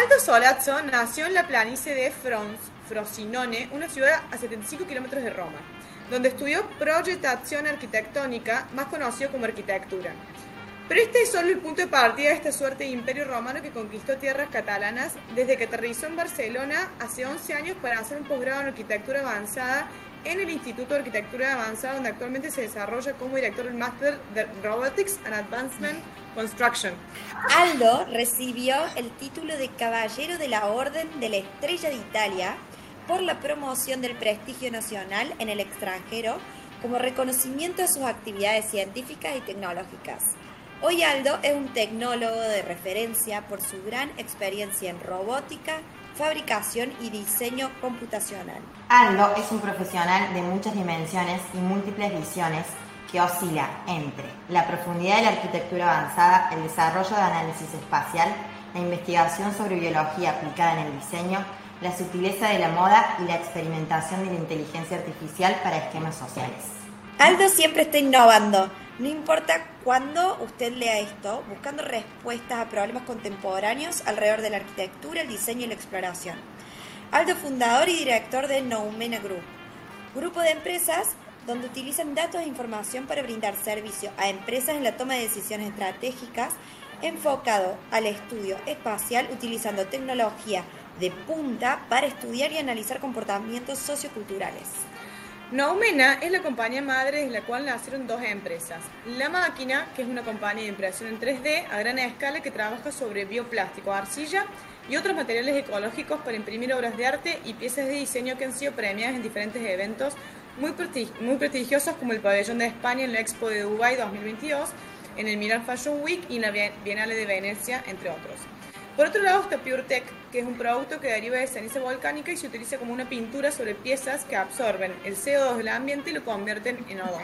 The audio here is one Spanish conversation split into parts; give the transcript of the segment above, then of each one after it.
Aldo Solazzo nació en la planicie de Frosinone, una ciudad a 75 kilómetros de Roma, donde estudió proyectación arquitectónica, más conocido como arquitectura. Pero este es solo el punto de partida de esta suerte de imperio romano que conquistó tierras catalanas desde que aterrizó en Barcelona hace 11 años para hacer un posgrado en arquitectura avanzada en el Instituto de Arquitectura Avanzada, donde actualmente se desarrolla como director del Máster de Robotics and Advancement Construction. Aldo recibió el título de Caballero de la Orden de la Estrella de Italia por la promoción del prestigio nacional en el extranjero como reconocimiento a sus actividades científicas y tecnológicas. Hoy Aldo es un tecnólogo de referencia por su gran experiencia en robótica, fabricación y diseño computacional. Aldo es un profesional de muchas dimensiones y múltiples visiones que oscila entre la profundidad de la arquitectura avanzada, el desarrollo de análisis espacial, la investigación sobre biología aplicada en el diseño, la sutileza de la moda y la experimentación de la inteligencia artificial para esquemas sociales. Aldo siempre está innovando. No importa cuándo usted lea esto, buscando respuestas a problemas contemporáneos alrededor de la arquitectura, el diseño y la exploración. Aldo, fundador y director de Noumena Group, grupo de empresas donde utilizan datos e información para brindar servicio a empresas en la toma de decisiones estratégicas enfocado al estudio espacial utilizando tecnología de punta para estudiar y analizar comportamientos socioculturales. Noumena es la compañía madre de la cual nacieron dos empresas. La Máquina, que es una compañía de impresión en 3D a gran escala que trabaja sobre bioplástico, arcilla y otros materiales ecológicos para imprimir obras de arte y piezas de diseño que han sido premiadas en diferentes eventos muy, prestigiosos como el Pabellón de España en la Expo de Dubai 2022, en el Milan Fashion Week y en la Bienale de Venecia, entre otros. Por otro lado está PureTech, que es un producto que deriva de ceniza volcánica y se utiliza como una pintura sobre piezas que absorben el CO2 del ambiente y lo convierten en O2.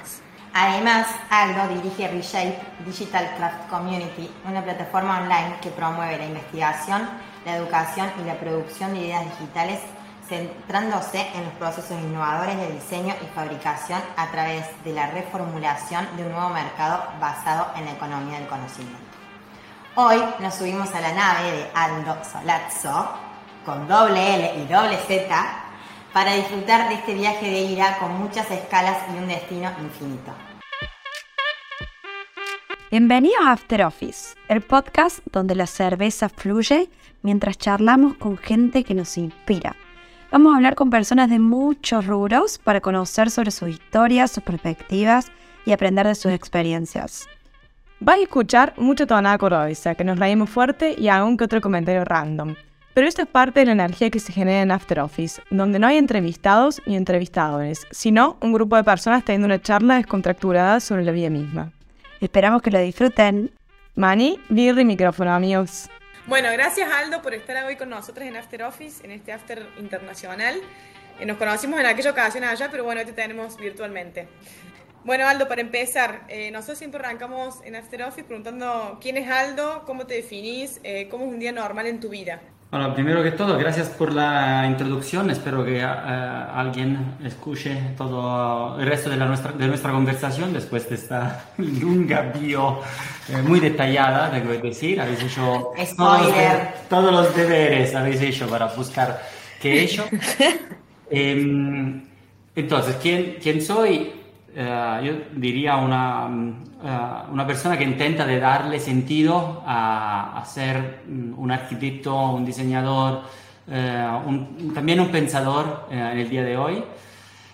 Además, Aldo dirige Reshape Digital Craft Community, una plataforma online que promueve la investigación, la educación y la producción de ideas digitales, centrándose en los procesos innovadores de diseño y fabricación a través de la reformulación de un nuevo mercado basado en la economía del conocimiento. Hoy nos subimos a la nave de Aldo Solazzo, con doble L y doble Z, para disfrutar de este viaje de ira con muchas escalas y un destino infinito. Bienvenidos a After Office, el podcast donde la cerveza fluye mientras charlamos con gente que nos inspira. Vamos a hablar con personas de muchos rubros para conocer sobre sus historias, sus perspectivas y aprender de sus experiencias. Vais a escuchar mucha tonada cordobesa, que nos reímos fuerte y aún que otro comentario random. Pero esto es parte de la energía que se genera en After Office, donde no hay entrevistados ni entrevistadores, sino un grupo de personas teniendo una charla descontracturada sobre la vida misma. Esperamos que lo disfruten. Mani, birri micrófono, amigos. Bueno, gracias Aldo por estar hoy con nosotros en After Office, en este After Internacional. Eh, nos conocimos en aquella ocasión allá, pero bueno, hoy te tenemos virtualmente. Bueno, Aldo, para empezar, eh, nosotros siempre arrancamos en After Office preguntando quién es Aldo, cómo te definís, eh, cómo es un día normal en tu vida. Bueno, primero que todo, gracias por la introducción. Espero que eh, alguien escuche todo el resto de, la nuestra, de nuestra conversación después de esta lunga bio muy detallada, tengo que decir. Habéis hecho todos, todos, los deberes, habéis hecho para buscar qué he hecho. Em, entonces, ¿quién, ¿quién soy? Eh, yo diría una, uh, una persona que intenta de darle sentido a, a ser un arquitecto, un diseñador, uh, un, también un pensador en el día de hoy.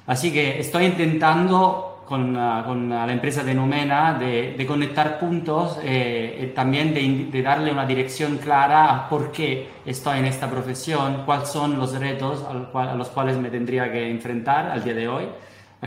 Así que estoy intentando con, con la empresa de Numena de, de conectar puntos y también de, de, darle una dirección clara a por qué estoy en esta profesión, cuáles son los retos a los cuales me tendría que enfrentar al día de hoy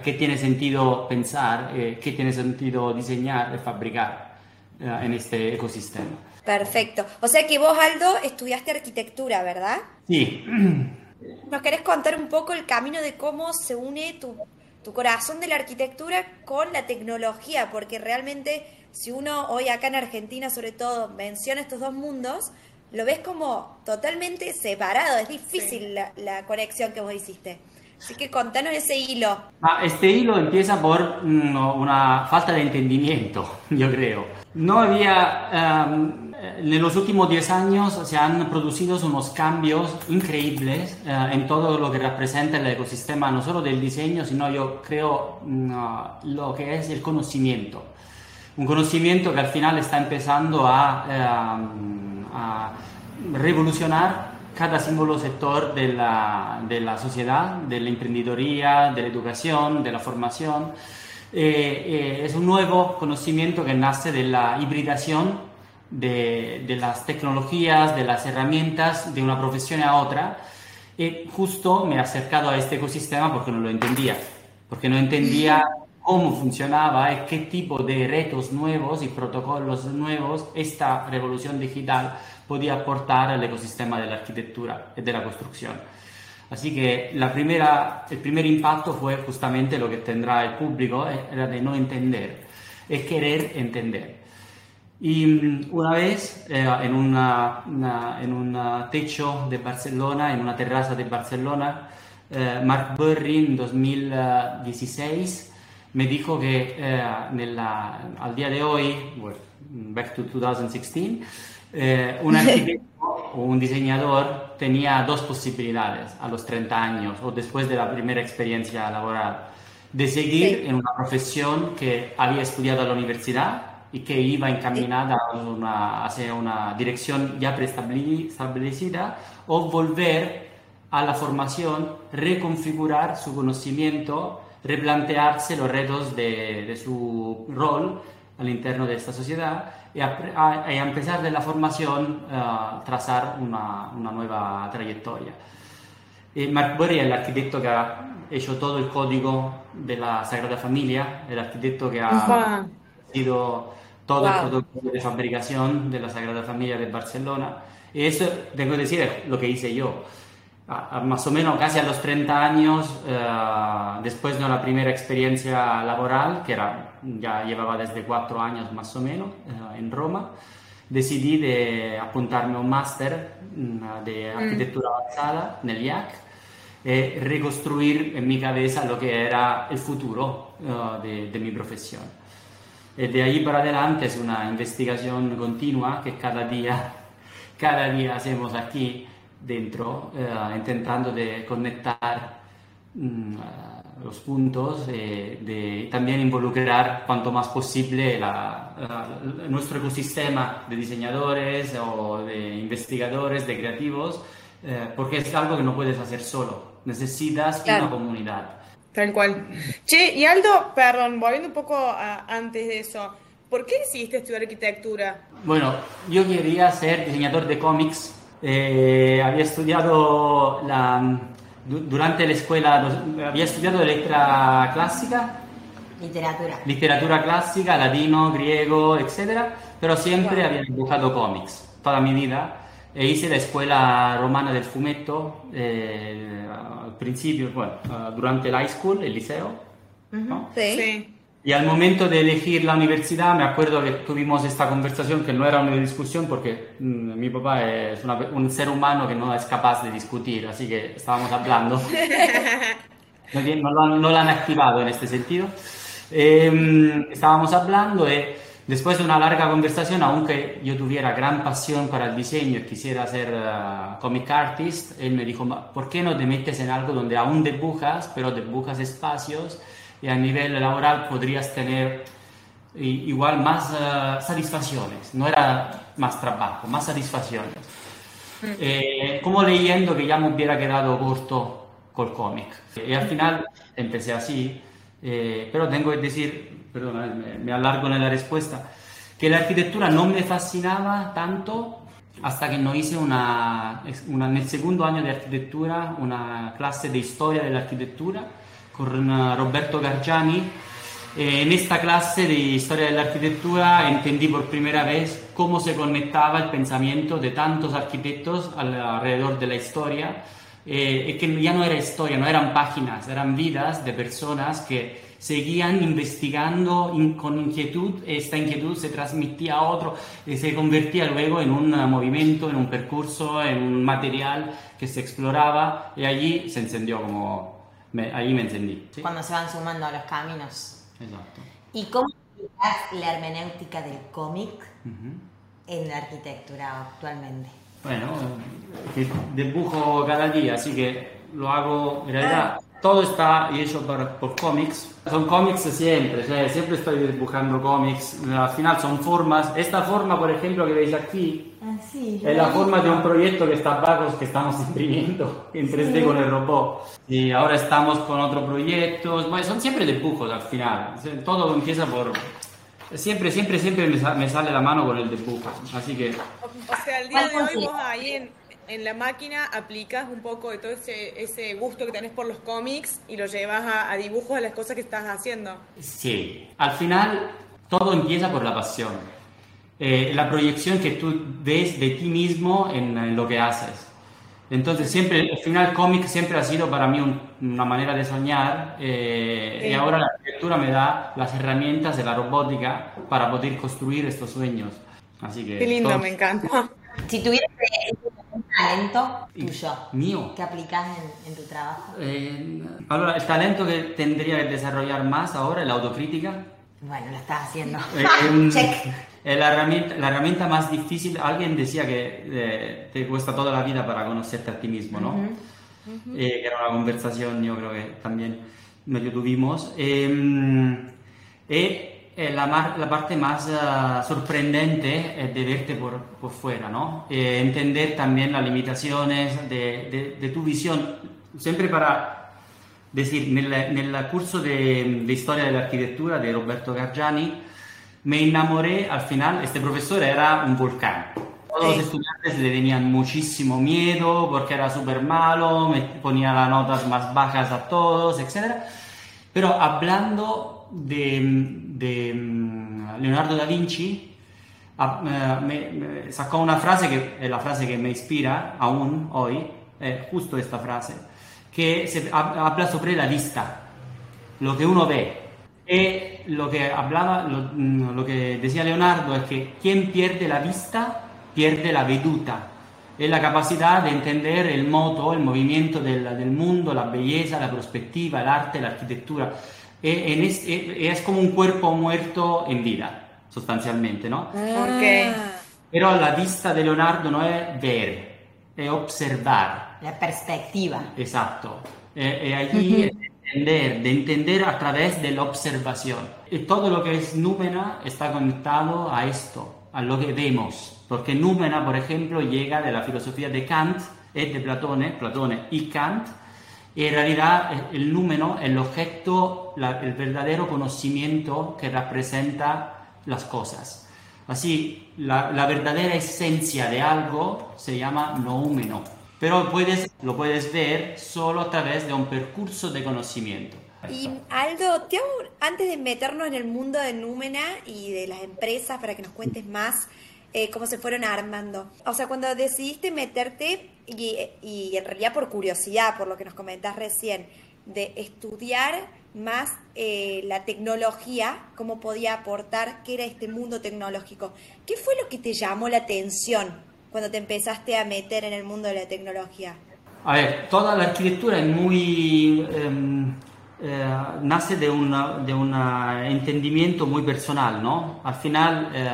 qué tiene sentido pensar, eh, qué tiene sentido diseñar y fabricar eh, en este ecosistema. Perfecto. O sea que vos, Aldo, estudiaste arquitectura, ¿verdad? Sí. ¿Nos querés contar un poco el camino de cómo se une tu, tu corazón de la arquitectura con la tecnología? Porque realmente, si uno hoy acá en Argentina, sobre todo, menciona estos dos mundos, lo ves como totalmente separado. Es difícil la, la conexión que vos hiciste. Así que contanos ese hilo. Ah, este hilo empieza por mm, una falta de entendimiento, yo creo. No había, um, en los últimos 10 años se han producido unos cambios increíbles uh, en todo lo que representa el ecosistema, no solo del diseño, sino yo creo uh, lo que es el conocimiento. Un conocimiento que al final está empezando a, uh, a revolucionar cada símbolo sector de la, de la, sociedad, de la emprendedoría, de la educación, de la formación. Eh, eh, es un nuevo conocimiento que nace de la hibridación de, de, las tecnologías, de las herramientas de una profesión a otra. Y justo me he acercado a este ecosistema porque no lo entendía, porque no entendía cómo funcionaba y qué tipo de retos nuevos y protocolos nuevos esta revolución digital podía aportar al ecosistema de la arquitectura y de la construcción. Así que la primera, el primer impacto fue justamente lo que tendrá el público, eh, era de no entender, es querer entender. Y mm, una vez eh, en, un techo de Barcelona, en una terraza de Barcelona, eh, Mark Burry en 2016 me dijo que al día de hoy, back to 2016, eh, un arquitecto o un diseñador tenía dos posibilidades a los 30 años o después de la primera experiencia laboral, de seguir sí. en una profesión que había estudiado a la universidad y que iba encaminada a una, hacia una dirección ya preestablecida o volver a la formación, reconfigurar su conocimiento, replantearse los retos de, de su rol al interno de esta sociedad y a, a, a empezar de la formación uh, trazar una, una, nueva trayectoria. Y Mark Burry es el arquitecto que ha hecho todo el código de la Sagrada Familia, el arquitecto que ha sido todo wow. el protocolo de fabricación de la Sagrada Familia de Barcelona. Y eso, tengo que decir, es lo que hice yo. A, a más o menos casi a los 30 años, uh, después de la primera experiencia laboral, que era, ya llevaba desde cuatro años más o menos uh, en Roma, decidí de apuntarme a un máster uh, de arquitectura mm. avanzada en el IAC y reconstruir en mi cabeza lo que era el futuro de, de mi profesión. Y de ahí para adelante es una investigación continua que cada día, cada día hacemos aquí dentro, eh, intentando de conectar mm, los puntos, eh, de también involucrar cuanto más posible la, la, nuestro ecosistema de diseñadores o de investigadores, de creativos, eh, porque es algo que no puedes hacer solo, necesitas claro. una comunidad. Tal cual. Che, y Aldo, perdón, volviendo un poco a, antes de eso, ¿por qué decidiste estudiar arquitectura? Bueno, yo quería ser diseñador de cómics eh, había estudiado la, durante la escuela, había estudiado letra clásica. Literatura. Literatura clásica, ladino, griego, etc. Pero siempre wow. había dibujado cómics toda mi vida. E hice la escuela romana del fumetto eh, al principio, bueno, durante la high school, el liceo. Uh -huh. ¿no? sí. sí. Y al momento de elegir la universidad, me acuerdo que tuvimos esta conversación que no era una discusión porque mmm, mi papá es una, un ser humano que no es capaz de discutir, así que estábamos hablando. no, lo han, no, lo han, activado en este sentido. Eh, estábamos hablando y después de una larga conversación, aunque yo tuviera gran pasión para el diseño y quisiera ser uh, comic artist, él me dijo, ¿por qué no te metes en algo donde aún dibujas, pero dibujas espacios? Y a nivel laboral podrías tener igual más uh, satisfacciones, no era más trabajo, más satisfacciones. Mm. Eh, como leyendo que ya me hubiera quedado corto con el cómic. Y al final empecé así, eh, pero tengo que decir, perdona, me, me alargo en la respuesta, que la arquitectura no me fascinaba tanto hasta que no hice una, una, en el segundo año de arquitectura una clase de historia de la arquitectura con Roberto Gargiani. Eh, en esta clase de historia de la arquitectura entendí por primera vez cómo se conectaba el pensamiento de tantos arquitectos alrededor de la historia, eh, que ya no era historia, no eran páginas, eran vidas de personas que seguían investigando in, con inquietud, esta inquietud se transmitía a otro y se convertía luego en un movimiento, en un percurso, en un material que se exploraba y allí se encendió como me- ahí me encendí. ¿sí? Cuando se van sumando a los caminos. Exacto. ¿Y cómo aplicás la hermenéutica del cómic en la arquitectura actualmente? Bueno, que dibujo cada día, así que lo hago, en realidad todo está hecho por, por cómics. Son cómics siempre, o sea, siempre estoy dibujando cómics, al final son formas. Esta forma, por ejemplo, que veis aquí, Ah, sí. es la forma de un proyecto que está abajo, que estamos imprimiendo en 3D con el robot. Y ahora estamos con otro proyecto. Bueno, son siempre dibujos al final. Todo empieza por... Siempre, siempre, siempre me, sa- me sale la mano con el dibujo. Así que O sea, el día de hoy vos ahí en, en la máquina aplicas un poco de todo ese, ese gusto que tenés por los cómics y lo llevas a, a dibujos de las cosas que estás haciendo. Sí, al final todo empieza por la pasión. Eh, la proyección que tú ves de ti mismo en, en lo que haces. Entonces, siempre, al final, cómic siempre ha sido para mí un- una manera de soñar eh, Sí. y ahora la arquitectura me da las herramientas de la robótica para poder construir estos sueños. Así que... Qué lindo, todo- me encanta. Si tuvieras un talento tuyo Mío. que aplicás en, en tu trabajo, Eh, ahora, el talento que tendría que desarrollar más ahora es la autocrítica. bueno, lo estás haciendo. Eh, Check. eh, la, herramienta, la herramienta más difícil, alguien decía que eh, te cuesta toda la vida para conocerte a ti mismo, ¿no? Eh, que era una conversación, yo creo que también medio tuvimos. Eh, y eh, la, mar- la parte más ah, sorprendente es de verte por, por fuera, ¿no? Eh, entender también las limitaciones de, de- de tu visión, siempre para decir, nel, nel curso de, de historia de la arquitectura de Roberto Gargiani, me enamoré al final, este profesor era un volcán. Todos los estudiantes le tenían muchísimo miedo porque era súper malo, me ponía las notas más bajas a todos, etc. Pero hablando de, de, mm, Leonardo da Vinci, ah, eh, sacó una frase que es la frase que me inspira aún hoy, es justo esta frase, que se hab- habla sobre la vista, lo que uno ve. Y lo que hablaba, lo, mm, lo que decía Leonardo es que quien pierde la vista pierde la veduta, es la capacidad de entender el moto, el movimiento del, del mundo, la belleza, la perspectiva, el arte, la arquitectura. E- en es, e- es como un cuerpo muerto en vida, sustancialmente, ¿no? Ok. Pero la vista de Leonardo no es ver, es observar. La perspectiva. Esatto. E, e allí es de entender, de entender a través de la observación. Y todo lo que es Númena está conectado a esto, a lo que vemos. Porque Númena, por ejemplo, llega de la filosofía de Kant y de Platone, Platone y Kant. Y en realidad eh, el número el objeto, la- el verdadero conocimiento que representa las cosas. Así, la, la verdadera esencia de algo se llama noúmeno, pero puedes, lo puedes ver solo a través de un percurso de conocimiento. Y Aldo, te hago- antes de meternos en el mundo de Númena y de las empresas, para que nos cuentes más eh, cómo se fueron armando. O sea, cuando decidiste meterte, y, y en realidad por curiosidad, por lo que nos comentás recién, de estudiar más eh, la tecnología, cómo podía aportar, qué era este mundo tecnológico. ¿Qué fue lo que te llamó la atención cuando te empezaste a meter en el mundo de la tecnología? A ver, toda la arquitectura es muy... em, eh, nace de un de un eh, entendimiento muy personal, ¿no? Al final eh,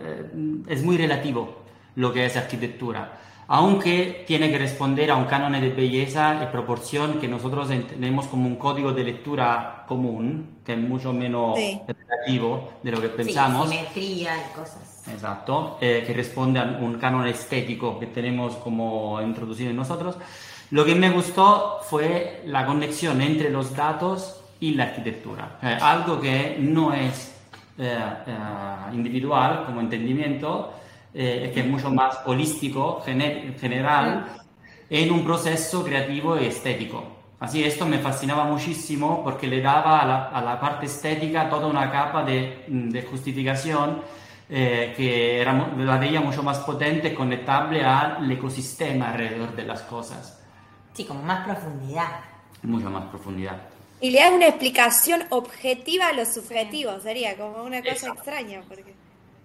eh, es muy relativo lo que es arquitectura, aunque tiene que responder a un canon de belleza y proporción que nosotros entendemos como un código de lectura común, que es mucho menos Sí. relativo de lo que Sí, pensamos. simetría y cosas. Exacto, eh, que responde a un canon estético que tenemos como introducido en nosotros. Lo que me gustó fue la conexión entre los datos y la arquitectura, Eh, algo que no es eh, eh, individual como entendimiento, eh, que es mucho más holístico, gener- general, en un proceso creativo y estético. Así esto me fascinaba muchísimo porque le daba a la, a la parte estética toda una capa de, de justificación eh, que era, la veía mucho más potente y conectable al ecosistema alrededor de las cosas, Sí, como más profundidad. mucha más profundidad. Y le das una explicación objetiva a lo subjetivo, sería como una cosa Exacto. extraña, porque...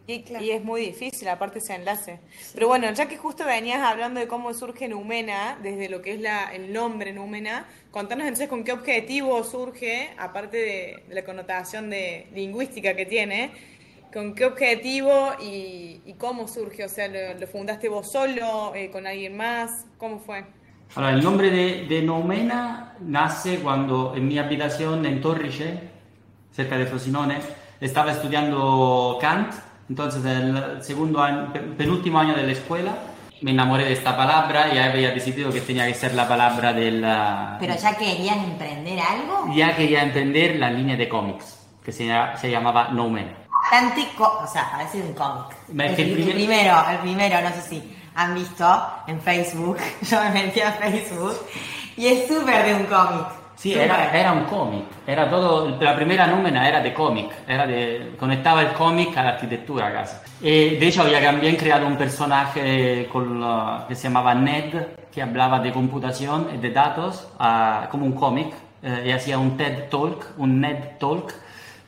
Y, y es muy difícil, aparte ese enlace. Pero bueno, ya que justo venías hablando de cómo surge Numena, desde lo que es la, el nombre Numena, contanos entonces con qué objetivo surge, aparte de, de la connotación de lingüística que tiene, con qué objetivo y, y cómo surge. O sea, ¿lo, lo fundaste vos solo, eh, con alguien más? ¿Cómo fue? Allora, il nome de, de Noumena nace quando in mia abitazione in Torrice, cerca di Frosinone, stavo studiando Kant, entonces el segundo año, pe- penúltimo año de la escuela, me enamoré de esta palabra y había decidido que tenía que ser la palabra del... ah, Pero ya querían emprender algo. Ya quería emprender la línea de cómics, que se, se llamaba Noumena. Tantico, o sea, parece un cómic. El, el el primer- primero, el primero, no sé si han visto en Facebook, yo me metí a Facebook y es súper de un cómic. Sí, era, era un cómic, era todo, la primera nómina era de cómic, era conectaba el cómic a la arquitectura casi. Y de hecho había también creado un personaje con que se llamaba Ned, que hablaba de computación y de datos, ah, como un cómic, eh, y hacía un TED Talk, un Ned Talk,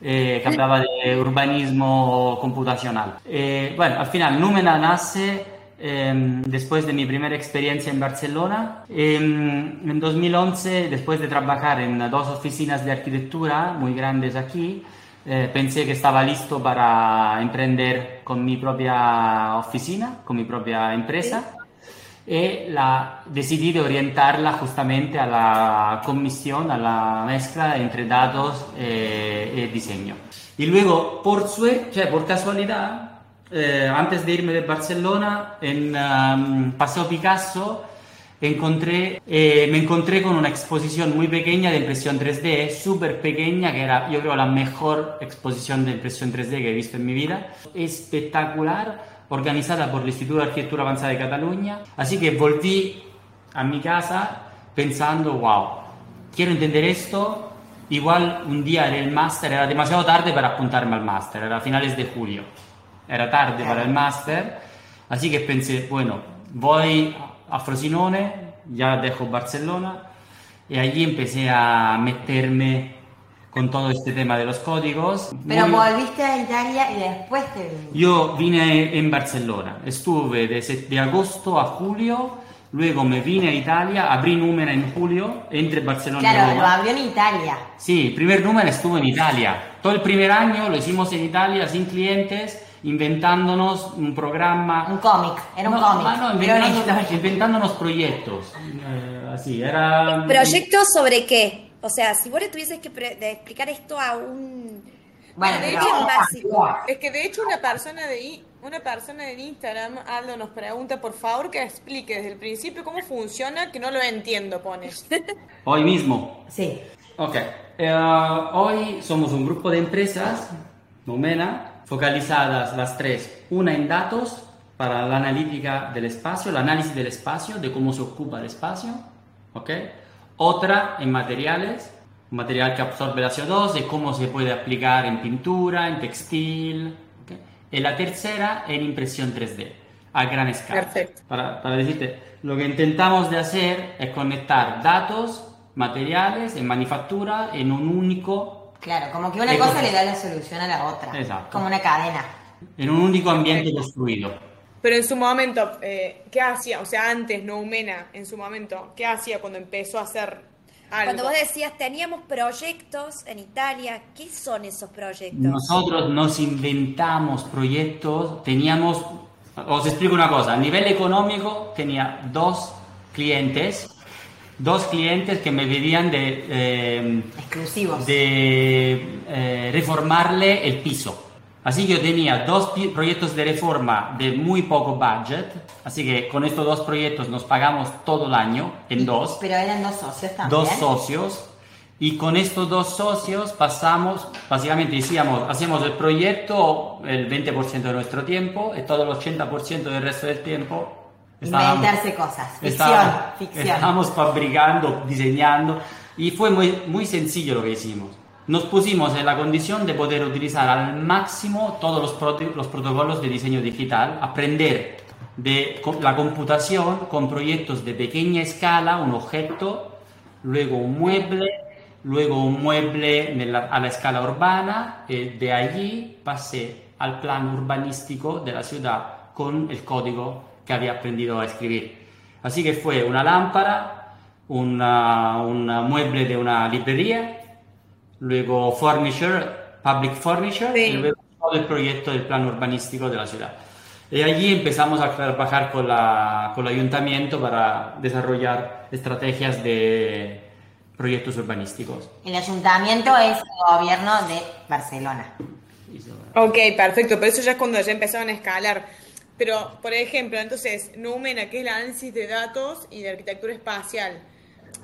eh, que hablaba de urbanismo computacional. Eh, bueno, al final Númena nace Em, después de mi primera experiencia en Barcelona. Em, en 2011, después de trabajar en dos oficinas de arquitectura muy grandes aquí, eh, pensé que estaba listo para emprender con mi propia oficina, con mi propia empresa. Y la, decidí de orientarla justamente a la comisión, a la mezcla entre datos eh, y diseño. Y luego, por suerte, por casualidad, eh, antes de irme de Barcelona, en um, Paseo Picasso, encontré, eh, me encontré con una exposición muy pequeña de impresión 3D, súper pequeña, que era, yo creo, la mejor exposición de impresión 3D que he visto en mi vida. Espectacular, organizada por el Instituto de Arquitectura Avanzada de Cataluña. Así que volví a mi casa pensando, wow, quiero entender esto. Igual un día haré el máster, era demasiado tarde para apuntarme al máster, era a finales de julio. Era tarde para el máster, así que pensé, bueno, voy a Frosinone, ya dejo Barcelona, y allí empecé a meterme con todo este tema de los códigos. Pero Muy- volviste a Italia y después te viniste. yo vine en Barcelona, estuve de, de agosto a julio, luego me vine a Italia, abrí número en julio, entre Barcelona y Claro, lo Roma. abrió en Italia. Sí, el primer número estuvo en Italia. Todo el primer año lo hicimos en Italia sin clientes, inventándonos un programa. Un cómic, era un No, cómic. ah, no, inventándonos, inventándonos proyectos. Eh, así, era. ¿Proyectos sobre qué? O sea, si vos le tuvieses que pre- de explicar esto a un... Bueno, De hecho, básico. Es que de hecho una persona de una persona en Instagram, Aldo, nos pregunta por favor que explique desde el principio cómo funciona, que no lo entiendo, pone. Hoy mismo. sí. Ok. Eh, hoy somos un grupo de empresas, Nomena, focalizadas las tres. Una en datos para la analítica del espacio, el análisis del espacio, de cómo se ocupa el espacio. Ok. Otra en materiales, un material que absorbe la CO2 y cómo se puede aplicar en pintura, en textil. ok. Y la tercera en impresión 3D, a gran escala. Perfecto. Para, para decirte, lo que intentamos de hacer es conectar datos, materiales en manufactura en un único, Claro, como que una cosa le da la solución a la otra. Exacto. Como una cadena. en un único ambiente construido. Pero en su momento, eh, ¿qué hacía? O sea, antes, Noumena, en su momento, ¿qué hacía cuando empezó a hacer algo? Cuando vos decías, teníamos proyectos en Italia, ¿qué son esos proyectos? Nosotros nos inventamos proyectos, teníamos, os explico una cosa, a nivel económico tenía dos clientes, dos clientes que me pedían de, eh, Exclusivos. de eh, reformarle el piso. Así que yo tenía dos proyectos de reforma de muy poco budget, así que con estos dos proyectos nos pagamos todo el año en dos Pero eran dos socios también. dos socios y con estos dos socios pasamos, básicamente decíamos, hacemos el proyecto el 20% de nuestro tiempo y todo el 80% del resto del tiempo Inventarse cosas. Ficción. estábamos, ficción. estábamos fabricando, diseñando y fue muy, muy sencillo lo que hicimos. Nos pusimos en la condición de poder utilizar al máximo todos los, prote- los protocolos de diseño digital, aprender de la computación con proyectos de pequeña escala, un objeto, luego un mueble, luego un mueble nella- a la escala urbana y de allí pasé al plan urbanístico de la ciudad con el código que había aprendido a escribir. Así que fue una lámpara, una, un mueble de una librería, luego furniture, public furniture, y luego todo el proyecto del plan urbanístico de la ciudad. Y allí empezamos a trabajar con, la, con el ayuntamiento para desarrollar estrategias de proyectos urbanísticos. El ayuntamiento es el gobierno de Barcelona. Ok, perfecto, pero eso ya es cuando ya empezaron a escalar. Pero, por ejemplo, entonces, Numena, que es el análisis de datos y de arquitectura espacial,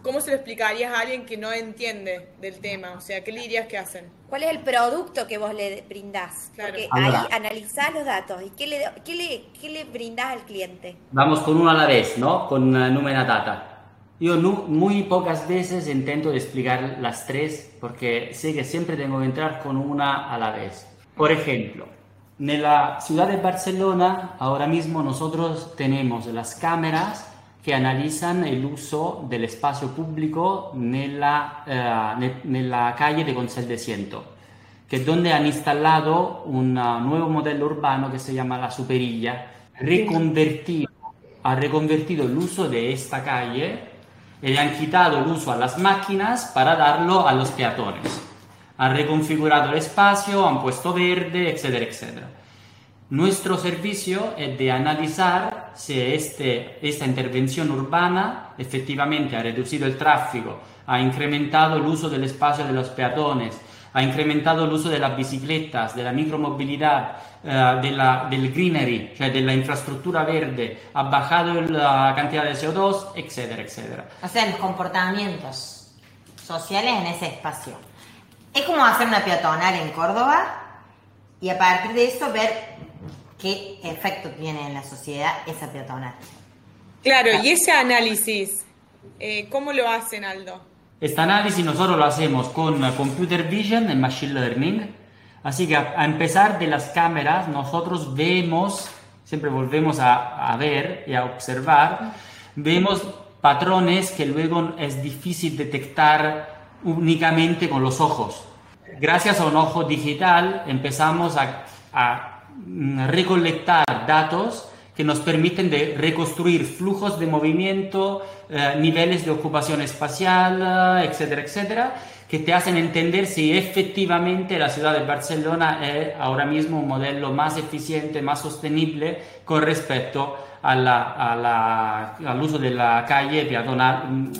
¿cómo se lo explicarías a alguien que no entiende del tema? O sea, ¿qué le dirías que hacen? ¿Cuál es el producto que vos le brindás? Porque ahí analizás los datos y ¿qué le, qué le, qué le brindás al cliente. Vamos con uno a la vez, ¿no? Con uh, Numena Data. Yo no, muy pocas veces intento explicar las tres porque sé que siempre tengo que entrar con una a la vez. Por ejemplo, en la ciudad de Barcelona ahora mismo nosotros tenemos las cámaras que analizan el uso del espacio público en la, eh, calle de Consell de Ciento, que es donde han instalado un nuevo modelo urbano que se llama La Superilla, reconvertido, ha reconvertido el uso de esta calle y le han quitado el uso a las máquinas para darlo a los peatones han reconfigurado el espacio, han puesto verde, etcétera, etcétera. Nuestro servicio es de analizar si este, esta intervención urbana efectivamente ha reducido el tráfico, ha incrementado el uso del espacio de los peatones, ha incrementado el uso de las bicicletas, de la micromovilidad, eh, de la, del greenery, cioè de la infraestructura verde, ha bajado la cantidad de CO2, etcétera, etcétera. O sea, los comportamientos sociales en ese espacio. Es como hacer una peatonal en Córdoba y a partir de eso ver qué efecto tiene en la sociedad esa peatonal. Claro, y ese análisis, eh, ¿cómo lo hacen, Aldo? Este análisis nosotros lo hacemos con Computer Vision y Machine Learning. Así que a, empezar de las cámaras, nosotros vemos, siempre volvemos a, a ver y a observar, vemos patrones que luego es difícil detectar únicamente con los ojos. Gracias a un ojo digital empezamos a, recolectar datos que nos permiten de reconstruir flujos de movimiento, eh, niveles de ocupación espacial, eh, etcétera, etcétera, que te hacen entender si efectivamente la ciudad de Barcelona es ahora mismo un modelo más eficiente, más sostenible con respecto al uso de la calle peatonal mm,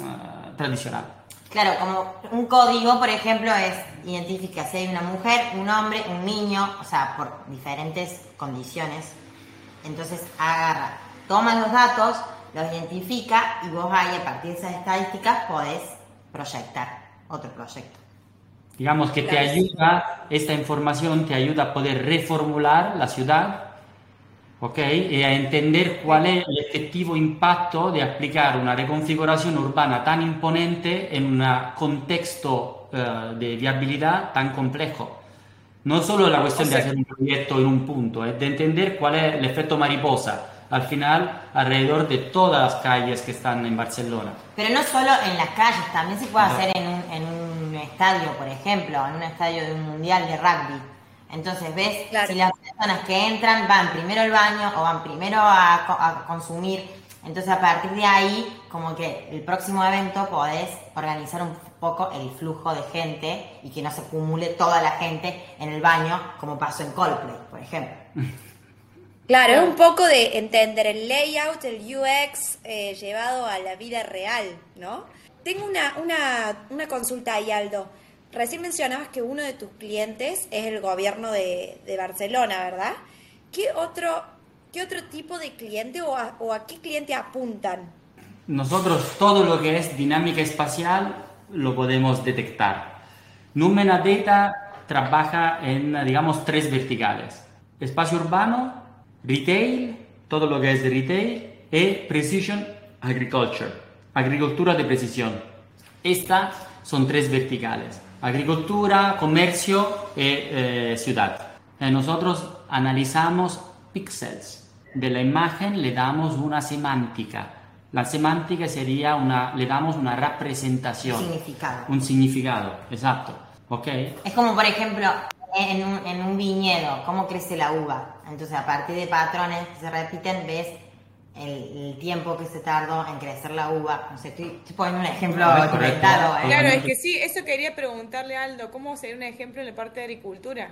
tradicional. Claro, como un código, por ejemplo, es identifica si hay una mujer, un hombre, un niño, o sea, por diferentes condiciones. Entonces agarra, toma los datos, los identifica y vos ahí a partir de esas estadísticas podés proyectar otro proyecto. Digamos que te ayuda, esta información te ayuda a poder reformular la ciudad ¿ok? Y a entender cuál es el efectivo impacto de aplicar una reconfiguración urbana tan imponente en un contexto uh, de viabilidad tan complejo. No solo la cuestión de hacer un proyecto en un punto, es de entender cuál es el efecto mariposa al final alrededor de todas las calles que están en Barcelona. Pero no solo en las calles, también se puede hacer en un, en un estadio, por ejemplo, en un estadio de un mundial de rugby entonces ves si las personas que entran van primero al baño o van primero a, consumir. Entonces a partir de ahí, como que el próximo evento podés organizar un poco el flujo de gente y que no se acumule toda la gente en el baño, como pasó en Coldplay, por ejemplo. Claro, es un poco de entender el layout, el UX eh, llevado a la vida real, ¿no? Tengo una, una, una consulta ahí, Aldo. Recién mencionabas que uno de tus clientes es el gobierno de, Barcelona, ¿verdad? ¿Qué otro, qué otro tipo de cliente o a, qué cliente apuntan? Nosotros todo lo que es dinámica espacial lo podemos detectar. Numena Data trabaja en, digamos, tres verticales. Espacio urbano, retail, todo lo que es retail, y precision agriculture, agricultura de precisión. Estas son tres verticales agricultura, comercio y eh, ciudad. Eh, nosotros analizamos píxeles de la imagen, le damos una semántica. La semántica sería una, le damos una representación. Un significado. Un significado, exacto. ¿Ok? Es como, por ejemplo, en un, en un viñedo, cómo crece la uva. Entonces, a partir de patrones que se repiten, ves el, el tiempo que se tardó en crecer la uva. No sé, estoy, estoy poniendo un ejemplo Correcto. inventado. ¿eh? Claro, es que sí, eso quería preguntarle a Aldo, ¿cómo sería un ejemplo en la parte de agricultura?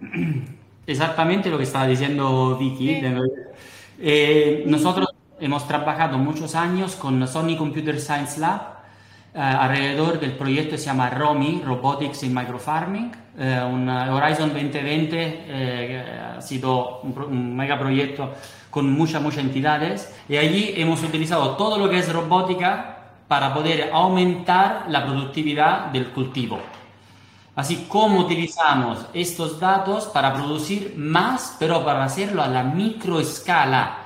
Exactamente lo que estaba diciendo Vicky. Sí. Eh, nosotros hemos trabajado muchos años con Sony Computer Science Lab eh, alrededor del proyecto que se llama ROMI, Robotics in Microfarming. Eh, un Horizon 2020 eh, ha sido un, un megaproyecto con muchas, muchas entidades y allí hemos utilizado todo lo que es robótica para poder aumentar la productividad del cultivo. Así como utilizamos estos datos para producir más, pero para hacerlo a la microescala,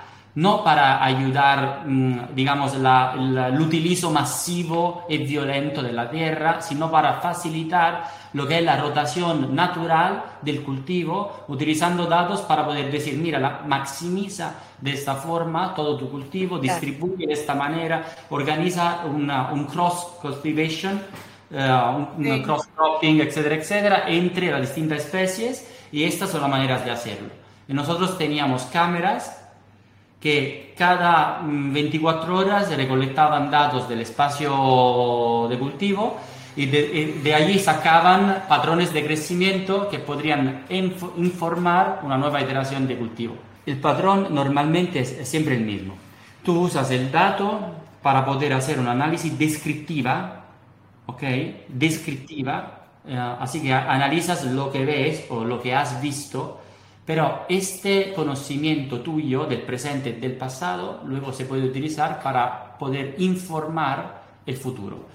no para ayudar, mm, digamos, la- la- el utilizo masivo y violento de la tierra, sino para facilitar lo que es la rotación natural del cultivo, utilizando datos para poder decir, mira, la- maximiza de esta forma todo tu cultivo, distribuye de esta manera, organiza una- un cross cultivation eh, un, un cross cropping, etcétera, etcétera, entre las distintas especies y estas son las maneras de hacerlo. Y nosotros teníamos cámaras que cada mm, 24 horas recolectaban datos del espacio de cultivo y de, de allí sacaban patrones de crecimiento que podrían info- informar una nueva iteración de cultivo. El patrón normalmente es, es siempre el mismo. Tú usas el dato para poder hacer un análisis descriptiva ¿ok? Descriptiva, eh, así que analizas lo que ves o lo que has visto, pero este conocimiento tuyo del presente y del pasado luego se puede utilizar para poder informar el futuro.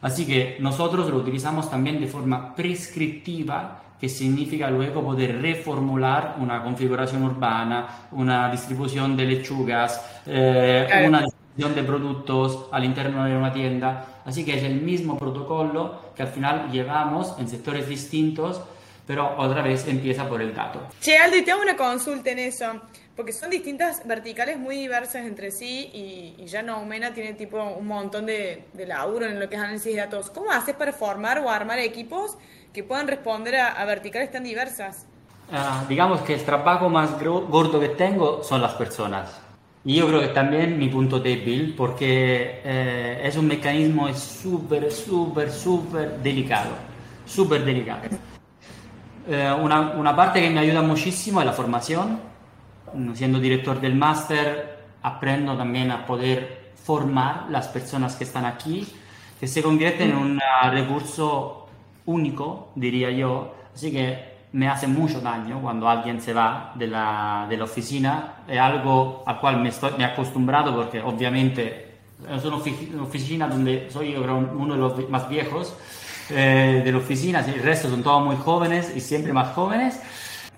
Así que nosotros lo utilizamos también de forma prescriptiva, que significa luego poder reformular una configuración urbana, una distribución de lechugas, eh, Claro. una distribución de productos al interno de una tienda. Así que es el mismo protocolo que al final llevamos en sectores distintos, pero otra vez empieza por el dato. Che, Aldo, y te hago una consulta en eso, porque son distintas verticales muy diversas entre sí y, y ya Noumena tiene tipo un montón de, de laburo en lo que es análisis de datos. ¿Cómo haces para formar o armar equipos que puedan responder a, a verticales tan diversas? Ah, digamos que el trabajo más gordo que tengo son las personas. Y yo creo que también mi punto débil, porque eh, es un mecanismo súper, súper, súper delicado. Súper delicado. Eh, una, una parte que me ayuda muchísimo es la formación. Siendo director del máster, aprendo también a poder formar las personas que están aquí, que se convierten en un recurso único, diría yo. Así que me hace mucho daño cuando alguien se va de la, de la oficina. Es algo al cual me, estoy, me he acostumbrado porque obviamente es una ofi- una oficina donde soy yo uno de los más viejos eh, de la oficina, el resto son todos muy jóvenes y siempre más jóvenes.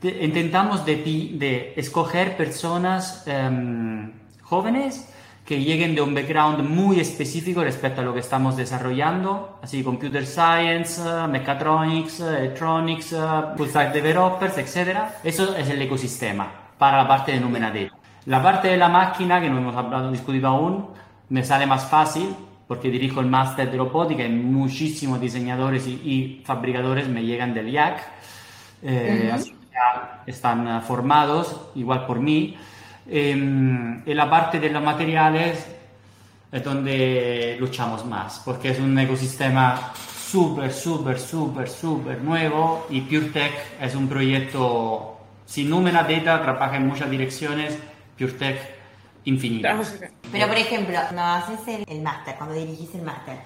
Te- intentamos de, de escoger personas em, jóvenes que lleguen de un background muy específico respecto a lo que estamos desarrollando, así computer science, eh, mechatronics, eh, electronics, full stack developers, etc. Eso es el ecosistema para la parte de numeradero. La parte de la máquina, que no hemos hablado, discutido aún, me sale más fácil porque dirijo el máster de robótica y muchísimos diseñadores y, y fabricadores me llegan del IAC. Eh, así que ya están eh, formados, igual por mí. Em, en la parte de los materiales es donde luchamos más, porque es un ecosistema súper, súper, súper, súper nuevo y PureTech es un proyecto sin número data, trabaja en muchas direcciones, PureTech infinita. Pero, por ejemplo, cuando haces el, el máster, cuando dirigís el máster,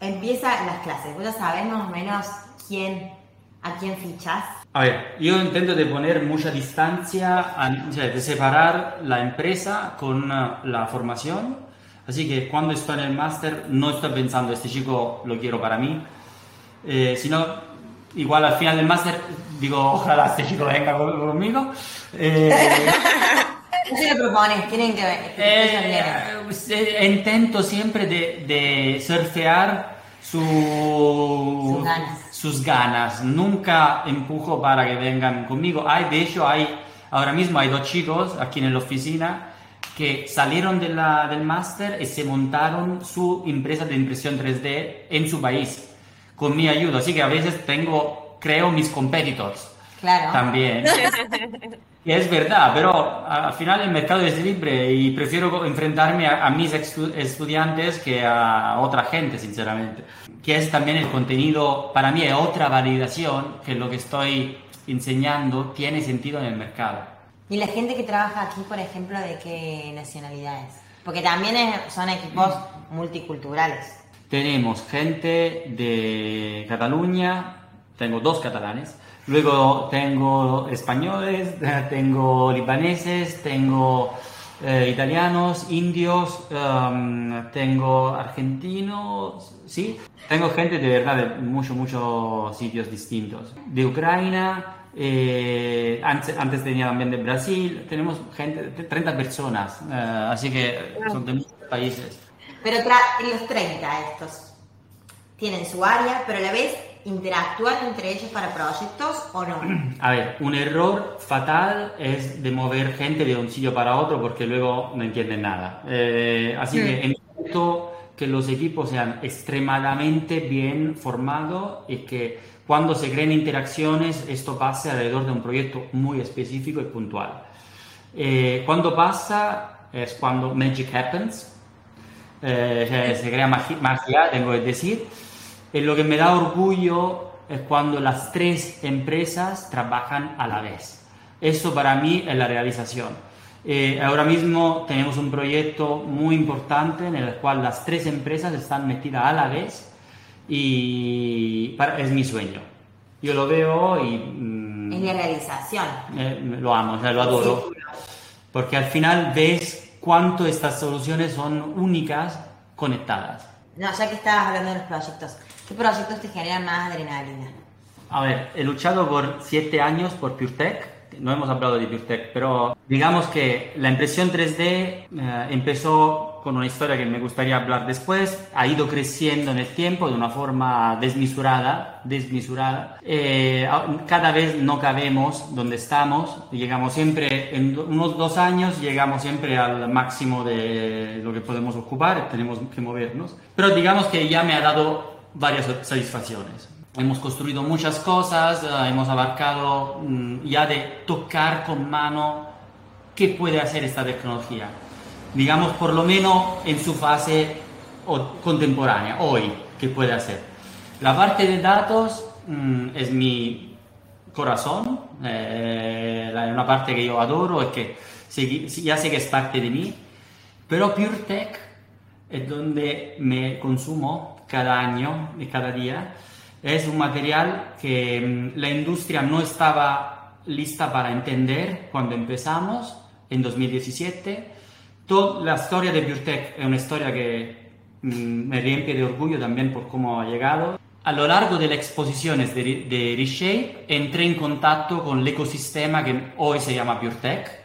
empieza las clases. ¿Vos ya sabés más o menos quién, a quién fichás? A ver, yo intento de poner mucha distancia, sea, de separar la empresa con eh, la formación. Así que cuando estoy en el máster no estoy pensando, este chico lo quiero para mí, eh, sino igual al final del máster digo, ojalá este chico venga con- conmigo. Eh, ¿Qué se le propones? Tienen que ver. eh, eh, intento siempre de, de surfear su- Sus ganas. sus ganas. Nunca empujo para que vengan conmigo. Hay, de hecho, hay, ahora mismo hay dos chicos aquí en la oficina que salieron de la- del máster y se montaron su empresa de impresión 3D en su país con mi ayuda. Así que a veces tengo, creo mis competitors. Claro. También. Es verdad, pero al final el mercado es libre y prefiero enfrentarme a, a mis estu- estudiantes que a otra gente, sinceramente. Que es también el contenido, para mí es otra validación que lo que estoy enseñando tiene sentido en el mercado. ¿Y la gente que trabaja aquí, por ejemplo, de qué nacionalidad es? Porque también es- son equipos multiculturales. Tenemos gente de Cataluña, tengo dos catalanes, luego tengo españoles, tengo libaneses, tengo eh, italianos, indios, em, tengo argentinos, sí, tengo gente de verdad de muchos, muchos sitios distintos. De Ucrania, eh, antes, antes tenía también de Brasil, tenemos gente, 30 personas, eh, así que son de muchos países. Pero tra- los 30 estos tienen su área, pero a la vez interactúan entre ellos para proyectos o no. A ver, un error fatal es de mover gente de un sitio para otro porque luego no entienden nada. Eh, así que intento que los equipos sean extremadamente bien formados y que cuando se creen interacciones esto pase alrededor de un proyecto muy específico y puntual. Eh, cuando pasa es cuando magic happens, eh, se, se crea magi- magia, tengo que decir. Lo que me da orgullo es cuando las tres empresas trabajan a la vez. Eso para mí es la realización. Eh, ahora mismo tenemos un proyecto muy importante en el cual las tres empresas están metidas a la vez y para- es mi sueño. Yo lo veo y mm, Es la realización. eh, lo amo, o sea, lo adoro. Porque al final ves cuánto estas soluciones son únicas conectadas. No, ya que estabas hablando de los proyectos, ¿qué proyectos te generan más adrenalina? A ver, he luchado por siete años por PureTech. No hemos hablado de PureTech, pero digamos que la impresión 3D eh, empezó con una historia que me gustaría hablar después. Ha ido creciendo en el tiempo de una forma desmesurada, desmesurada. Eh, cada vez no cabemos donde estamos. Llegamos siempre, en unos dos años, llegamos siempre al máximo de lo que podemos ocupar. Tenemos que movernos. Pero digamos que ya me ha dado varias satisfacciones. Hemos construido muchas cosas, eh, hemos abarcado mm, ya de tocar con mano qué puede hacer esta tecnología. Digamos, por lo menos en su fase contemporánea, hoy, qué puede hacer. La parte de datos mm, es mi corazón, eh, una parte que yo adoro y que ya sé que es parte de mí, pero PureTech es donde me consumo cada año y cada día. Es un material que mm, la industria no estaba lista para entender cuando empezamos en 2017. Toda la historia de PureTech es una historia que mm, me riempie de orgullo también por cómo ha llegado. A lo largo de las exposiciones de, de Reshape entré en contacto con el ecosistema que hoy se llama PureTech.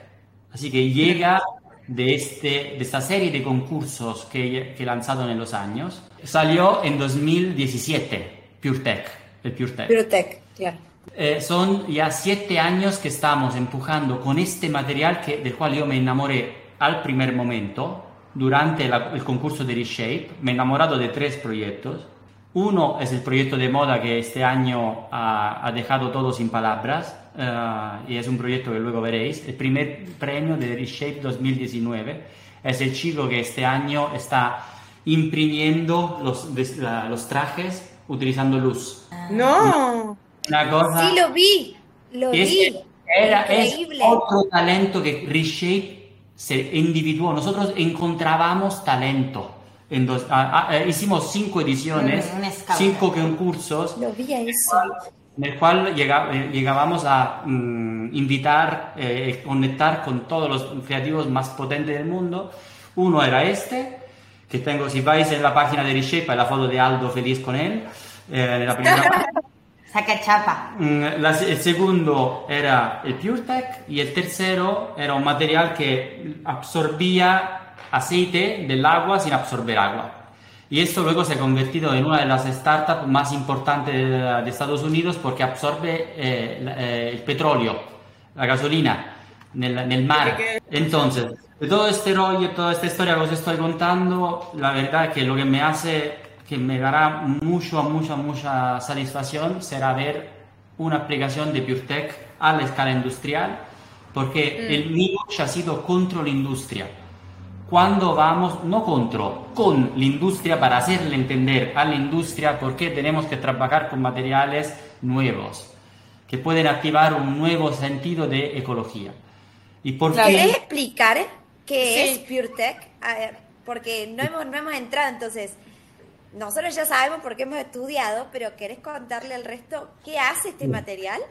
Así que llega de, este, de esta serie de concursos que, que he lanzado en los años. Salió en 2017, PureTech, el PureTech. Biotech, claro. Eh, son ya siete años que estamos empujando con este material que, del cual yo me enamoré al primer momento, durante la- el concurso de Reshape. Me he enamorado de tres proyectos. Uno es el proyecto de moda que este año ha, ha dejado todo sin palabras eh, y es un proyecto que luego veréis. El primer premio de Reshape 2019 es el chico que este año está imprimiendo los, des- la- los trajes utilizando luz. No. Una cosa... Sí, lo vi. Lo Es vi. era, es otro talento que Reshape se individuó. Nosotros encontrábamos talento. En dos- ah, ah, eh, hicimos cinco ediciones, Mm, cinco concursos, Lo vi en el cual eh, llegábamos a mm, invitar, eh, conectar con todos los creativos más potentes del mundo. Uno era este, que tengo, si vais en la página de Reshape, hay la foto de Aldo feliz con él. eh, la primera. Saca chapa. Mm, la- el segundo era el PureTech y el tercero era un material que absorbía aceite del agua sin absorber agua. Y esto luego se ha convertido en una de las startups más importantes de, Estados Unidos porque absorbe eh, eh, el petróleo, la gasolina nel, nel mar. Entonces, de todo este rollo, toda esta historia que os estoy contando, la verdad es que lo que me hace, que me dará mucho, mucha, mucha satisfacción será ver una aplicación de PureTech a la escala industrial, porque el mío ha sido contra la industria. Cuando vamos, no contra, con la industria para hacerle entender a la industria por qué tenemos que trabajar con materiales nuevos, que pueden activar un nuevo sentido de ecología. ¿Y por ¿Querés explicar qué es PureTech? Porque no hemos, no hemos entrado, entonces, nosotros ya sabemos por qué hemos estudiado, pero ¿querés contarle al resto qué hace este material?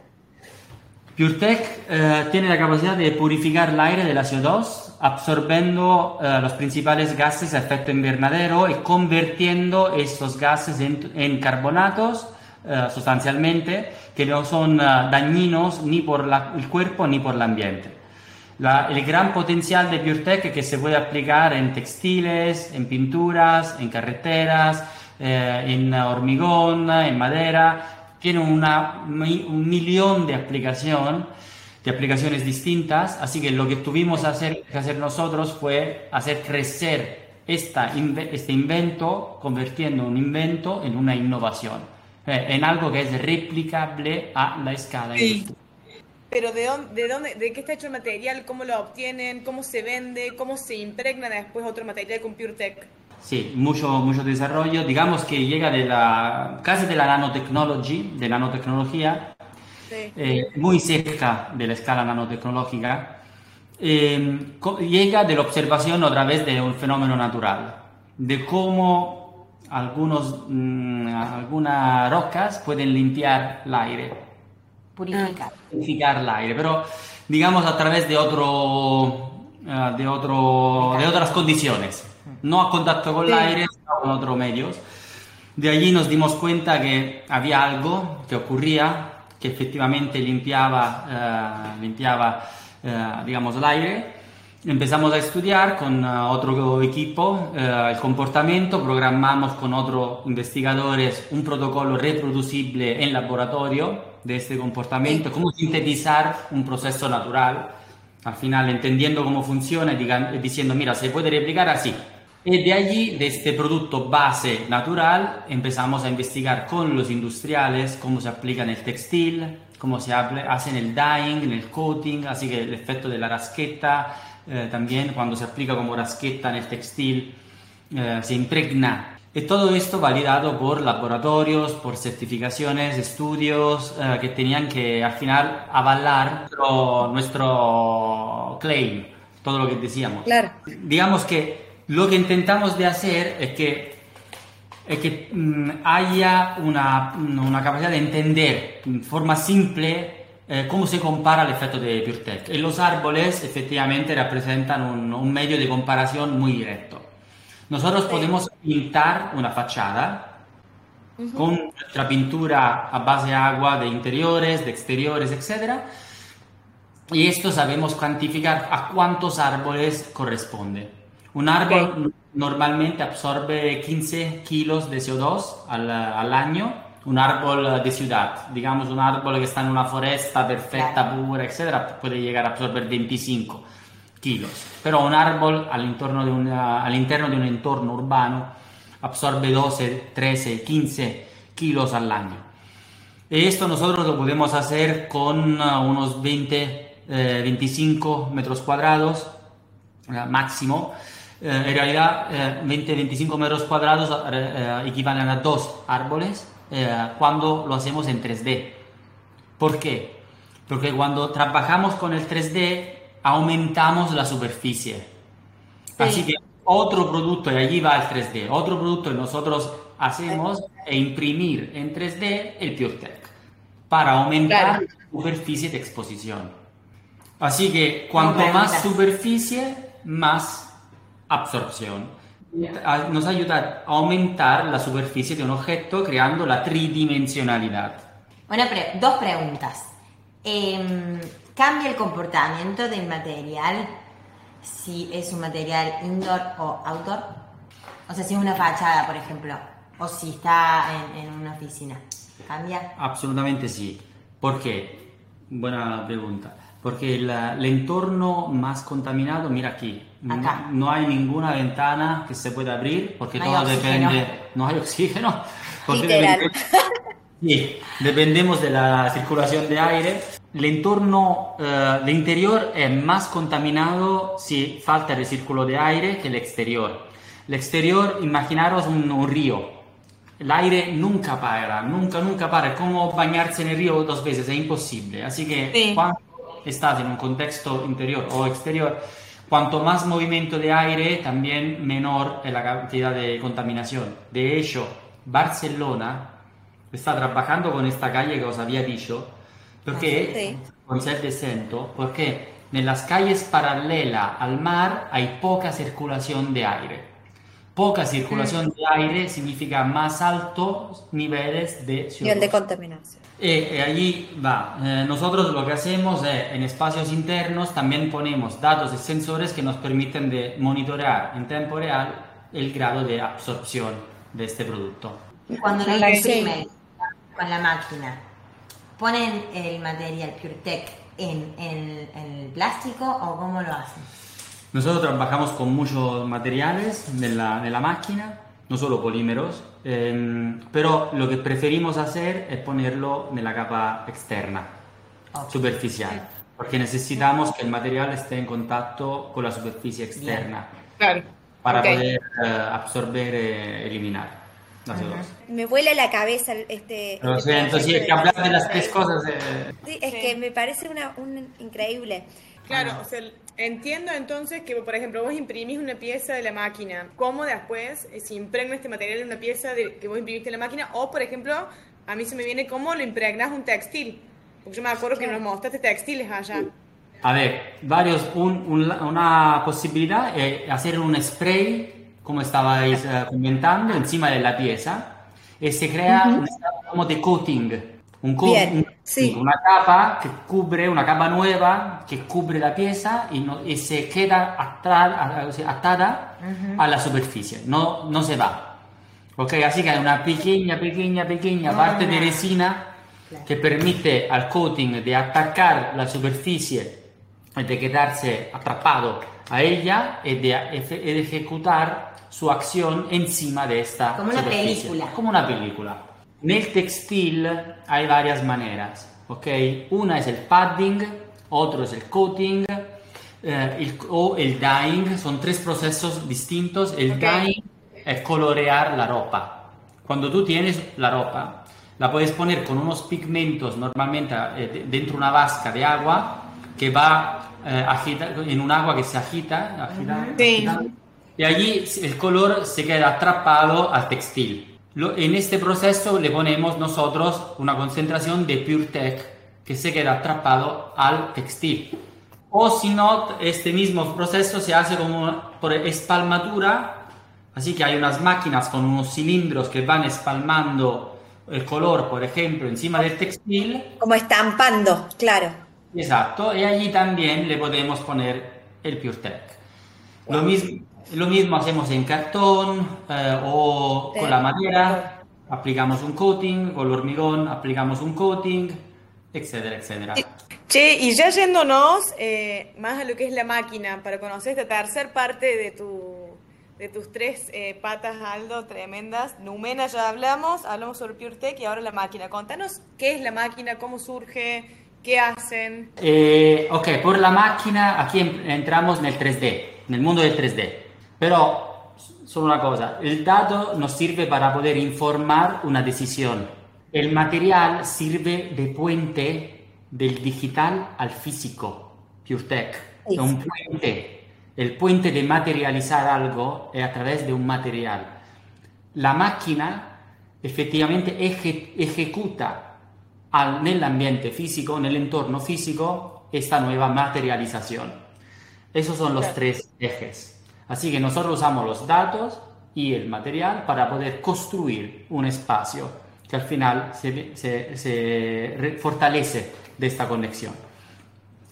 PureTech eh, tiene la capacidad de purificar el aire de la CO2 absorbiendo eh, los principales gases de efecto invernadero y convirtiendo estos gases en, carbonatos eh, sustancialmente que no son dañinos ni por el cuerpo ni por el ambiente. el gran potencial de PureTech que se puede aplicar en textiles, en pinturas, en carreteras, en hormigón, en madera, tiene una, un millón de, aplicación, de aplicaciones distintas, así que lo que tuvimos que hacer, que hacer nosotros fue hacer crecer esta, este invento, convirtiendo un invento en una innovación, eh, en algo que es replicable a la escala. Pero ¿de dónde, de dónde, de qué está hecho el material? ¿Cómo lo obtienen? ¿Cómo se vende? ¿Cómo se impregna después otro material con PureTech? Sí, mucho, mucho desarrollo. Digamos que llega de la, casi de la nanotecnología, de nanotecnología, eh, muy cerca de la escala nanotecnológica. Eh, llega de la observación otra vez de un fenómeno natural, de cómo algunos, mm, algunas rocas pueden limpiar el aire. Purificar. Purificar el aire, pero digamos a través de, otro, eh, de, otro, de otras condiciones no a contacto con el aire, sino con otros medios. De allí nos dimos cuenta que había algo que ocurría, que efectivamente limpiaba, eh, limpiaba eh, digamos, el aire. Empezamos a estudiar con eh, otro equipo el comportamiento, programamos con otros investigadores un protocolo reproducible en laboratorio de este comportamiento, cómo sintetizar un proceso natural, al final entendiendo cómo funciona y diciendo, mira, se puede replicar así, y de allí, de este producto base natural, empezamos a investigar con los industriales cómo se aplica en el textil, cómo se hace en el dyeing, en el coating, así que el efecto de la rasqueta, eh, también cuando se aplica como rasqueta en el textil, eh, se impregna. Y todo esto validado por laboratorios, por certificaciones, estudios eh, que tenían que al final avalar nuestro, nuestro claim, todo lo que decíamos. Claro. Digamos que lo que intentamos de hacer es que, es que mm, haya una, una, capacidad de entender en forma simple eh, cómo se compara el efecto de PureTech. Y los árboles efectivamente representan un, un medio de comparación muy directo. Nosotros podemos pintar una fachada con nuestra pintura a base de agua de interiores, de exteriores, etc. Y esto sabemos cuantificar a cuántos árboles corresponde. Un árbol normalmente absorbe 15 kilos de CO2 al, al, año. Un árbol de ciudad, digamos un árbol que está en una foresta perfecta, pura, etc., puede llegar a absorber 25 kilos. Pero un árbol al, interno de, una, de un entorno urbano absorbe 12, 13, 15 kilos al año. Esto nosotros lo podemos hacer con uh, unos 20, 25 eh, metros cuadrados máximo eh, en realidad 20-25 eh, metros cuadrados eh, equivalen a dos árboles cuando lo hacemos en 3D. ¿Por qué? Porque cuando trabajamos con el 3D aumentamos la superficie. Así que otro producto, y allí va el 3D, otro producto que nosotros hacemos es imprimir en 3D el PureTech para aumentar la superficie de exposición. Así que cuanto más superficie, más absorción. Nos ayuda a aumentar la superficie de un objeto creando la tridimensionalidad. Bueno, dos preguntas. Em, ¿Cambia el comportamiento del material si es un material indoor o outdoor? O sea, si es una fachada, por ejemplo, o si está en, una oficina. ¿Cambia? Absolutamente sí. ¿Por qué? Buena pregunta. Porque el entorno más contaminado, mira aquí, no hay ninguna ventana que se pueda abrir porque todo depende, no hay oxígeno. Sí, dependemos de la circulación de aire. el entorno, eh, el interior es más contaminado si falta el círculo de aire que el exterior. El exterior, imaginaros un, un río. El aire nunca para, nunca, nunca para. Es como bañarse en el río dos veces, es imposible. Así que Sí. cuando estás en un contexto interior o exterior, cuanto más movimiento de aire, también menor es la cantidad de contaminación. De hecho, Barcelona está trabajando con esta calle que os había dicho, porque Sí. con el descenso, porque en las calles paralelas al mar hay poca circulación de aire. Poca circulación de aire significa más altos niveles de Nivel de CO2. contaminación. Eh, eh, allí va. Eh, nosotros lo que hacemos es, en espacios internos, también ponemos datos y sensores que nos permiten de monitorear en tiempo real el grado de absorción de este producto. Cuando lo imprimen con la máquina, ¿ponen el material PureTech en, en- en el plástico o cómo lo hacen? Nosotros trabajamos con muchos materiales de la, de la máquina, no solo polímeros, ehm, pero lo que preferimos hacer es ponerlo en la capa externa, Ok. superficial, porque necesitamos que el material esté en contacto con la superficie externa Claro. para Ok. poder eh, absorber e eliminar la CO2. Me vuela la cabeza este. Lo este siento, sí, proyecto es que hablar de las tres cosas... eh, Sí, es Sí. que me parece una, un increíble. Claro, o sea, entiendo entonces que, por ejemplo, vos imprimís una pieza de la máquina, ¿cómo después eh, se impregna este material en una pieza de, que vos imprimiste en la máquina? O, por ejemplo, a mí se me viene cómo lo impregnas un textil, porque yo me acuerdo que nos mostraste textiles allá. A ver, varios, un- un- una posibilidad es hacer un spray, como estabais eh, comentando, encima de la pieza. Y se crea un estado como de coating, un Bien, un- sí. una capa que cubre, una capa nueva que cubre la pieza y, no- y se queda atada, o sea, atada a la superficie, no, no se va. Ok, así que hay una pequeña, pequeña, pequeña parte de resina que permite al coating de atacar la superficie y de quedarse atrapado a ella y de, de ejecutar su acción encima de esta Como una superficie. película. Como una película. Nel textil hay varias maneras, ¿ok? Una es el padding, otro es el coating eh, el- o el dyeing, son tres procesos distintos. El Ok. dyeing es colorear la ropa. Cuando tú tienes la ropa, la puedes poner con unos pigmentos normalmente eh, de- dentro de una vasca de agua que va eh, agita- en un agua que se agita, agita- agita, y allí el color se queda atrapado al textil. Lo- en este proceso le ponemos nosotros una concentración de PureTech que se queda atrapado al textil. O si no, este mismo proceso se hace como por espalmatura, así que hay unas máquinas con unos cilindros que van espalmando el color, por ejemplo, encima del textil. Como estampando, claro. Exacto, y allí también le podemos poner el PureTech. Lo, mismo, lo mismo hacemos en cartón eh, o con la madera, aplicamos un coating, con el hormigón aplicamos un coating, etcétera, etcétera. Che, y ya yéndonos eh, más a lo que es la máquina, para conocer esta tercer parte de tu de tus tres eh, patas, Aldo, tremendas. Numena ya hablamos, hablamos sobre PureTech y ahora la máquina. Contanos qué es la máquina, cómo surge, qué hacen. Eh, ok, por la máquina aquí en- entramos en el 3D, en el mundo del 3D. Pero, solo una cosa, el dato nos sirve para poder informar una decisión. El material sirve de puente del digital al físico, PureTech. Es un puente. El puente de materializar algo es a través de un material. La máquina effettivamente eje- ejecuta al- nell'ambiente físico, nell'entorno físico, esta nueva materialización. Esos son los tres ejes. Así que nosotros usamos los datos y el material para poder construir un espacio que al final se, fortalece de esta conexión.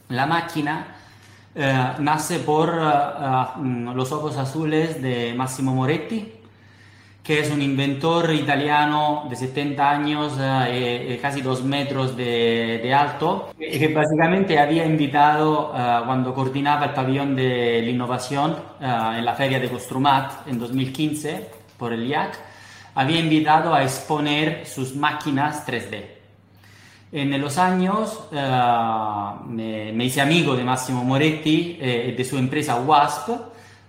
La máquina eh, nace por eh, eh, los ojos azules de Massimo Moretti, que es un inventor italiano de 70 años eh, y casi 2 metros de, de alto, y que básicamente había invitado eh, cuando coordinaba el pabellón de la innovación eh, en la feria de Costrumat en 2015 por el IAC, había invitado a exponer sus máquinas 3D. En los años eh, me, me, hice amigo de Massimo Moretti eh, y de su empresa WASP.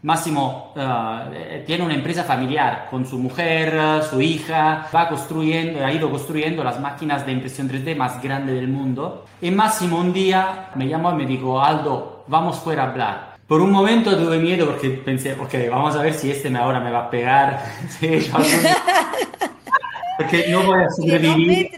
Massimo uh, tiene una empresa familiar con su mujer, su hija, va construyendo, ha ido construyendo las máquinas de impresión 3D más grandes del mundo. Y Massimo un día me llamó y me dijo, Aldo, vamos fuera a hablar. Por un momento tuve miedo porque pensé, ok, vamos a ver si este ahora me va a pegar. porque no voy a sobrevivir.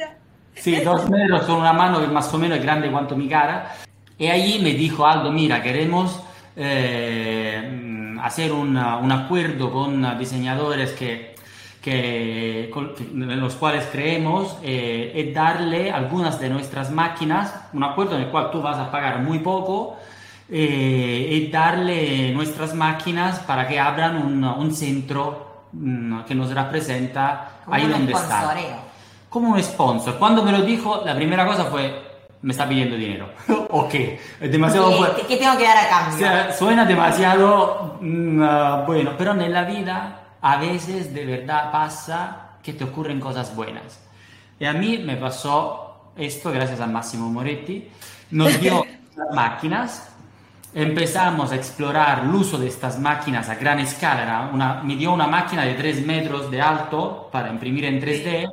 Sí, dos metros con una mano que más o menos es grande cuanto mi cara. Y allí me dijo Aldo, mira, queremos eh, hacer una, un acuerdo con diseñadores que, que, en los cuales creemos eh, y darle algunas de nuestras máquinas, un acuerdo en el cual tú vas a pagar muy poco eh, y darle nuestras máquinas para que abran un, un centro mmm, que nos representa Como ahí donde está. Como un sponsor. Cuando me lo dijo, la primera cosa fue, me está pidiendo dinero. ok, es demasiado ¿Qué, fuerte. qué tengo que dar a O cambio? sea, suena demasiado ah, bueno, pero en la vida a veces de verdad pasa que te ocurren cosas buenas. Y a mí me pasó esto gracias a Massimo Moretti. Nos dio las máquinas, empezamos a explorar el uso de estas máquinas a gran escala. Una, me dio una máquina de 3 metros de alto para imprimir en 3D.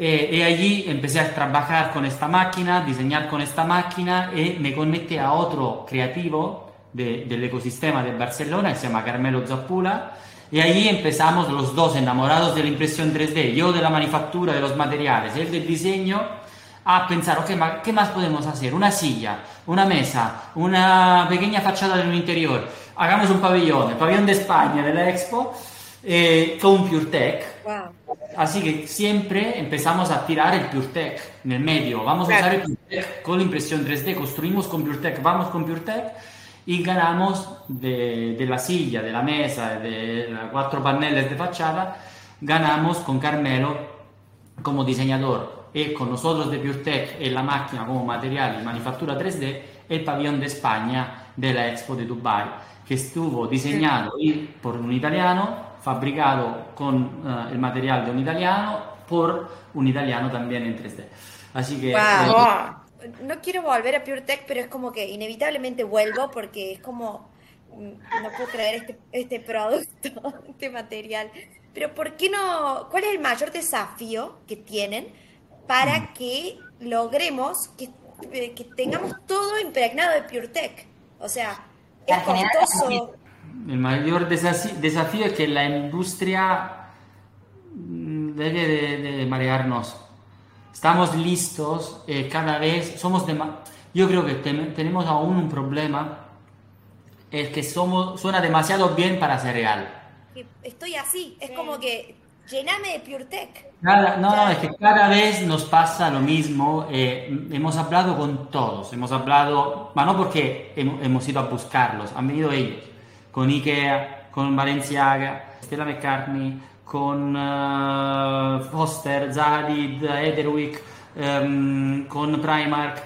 Eh, y allí empecé a trabajar con esta máquina, diseñar con esta máquina y me conecté a otro creativo de- del ecosistema de Barcelona que se llama Carmelo Zappula y allí empezamos los dos enamorados de la impresión 3D, yo de la manufactura de los materiales, él del diseño, a pensar, ok, ma ¿qué más podemos hacer? Una silla, una mesa, una pequeña fachada de un interior, hagamos un pabellón, el pabellón de España, de la Expo, eh, con PureTech. Wow. Así que siempre empezamos a tirar el PureTech en el medio. Vamos a Claro. usar el PureTech con la impresión 3D, construimos con PureTech, vamos con PureTech y ganamos de, de la silla, de la mesa, de los cuatro paneles de fachada, ganamos con Carmelo como diseñador y con nosotros de PureTech y la máquina como material y manufactura 3D el pabellón de España de la Expo de Dubai que estuvo diseñado por un italiano, fabricado con eh, el material de un italiano, por un italiano también en 3D. Así que... Wow. eh, No quiero volver a PureTech, pero es como que inevitablemente vuelvo porque es como, mm, no puedo creer este, este producto, este material. Pero ¿por qué no? ¿Cuál es el mayor desafío que tienen para que logremos que, eh, que tengamos todo impregnado de PureTech? O sea, es costoso. El mayor desafío es que la industria mm, debe de, de marearnos. Estamos listos, eh, cada vez somos dema- Yo creo que ten- tenemos aún un problema, es que somos, suena demasiado bien para ser real. Estoy así, es como que llename de PureTech. Cada- no, no, es que cada vez nos pasa lo mismo. eh, hemos hablado con todos, hemos hablado, ma no porque hem- hemos ido a buscarlos, han venido ellos, con Ikea, con Balenciaga, Stella McCartney, con eh, Foster, Zalid, Ederwick, ehm, con Primark,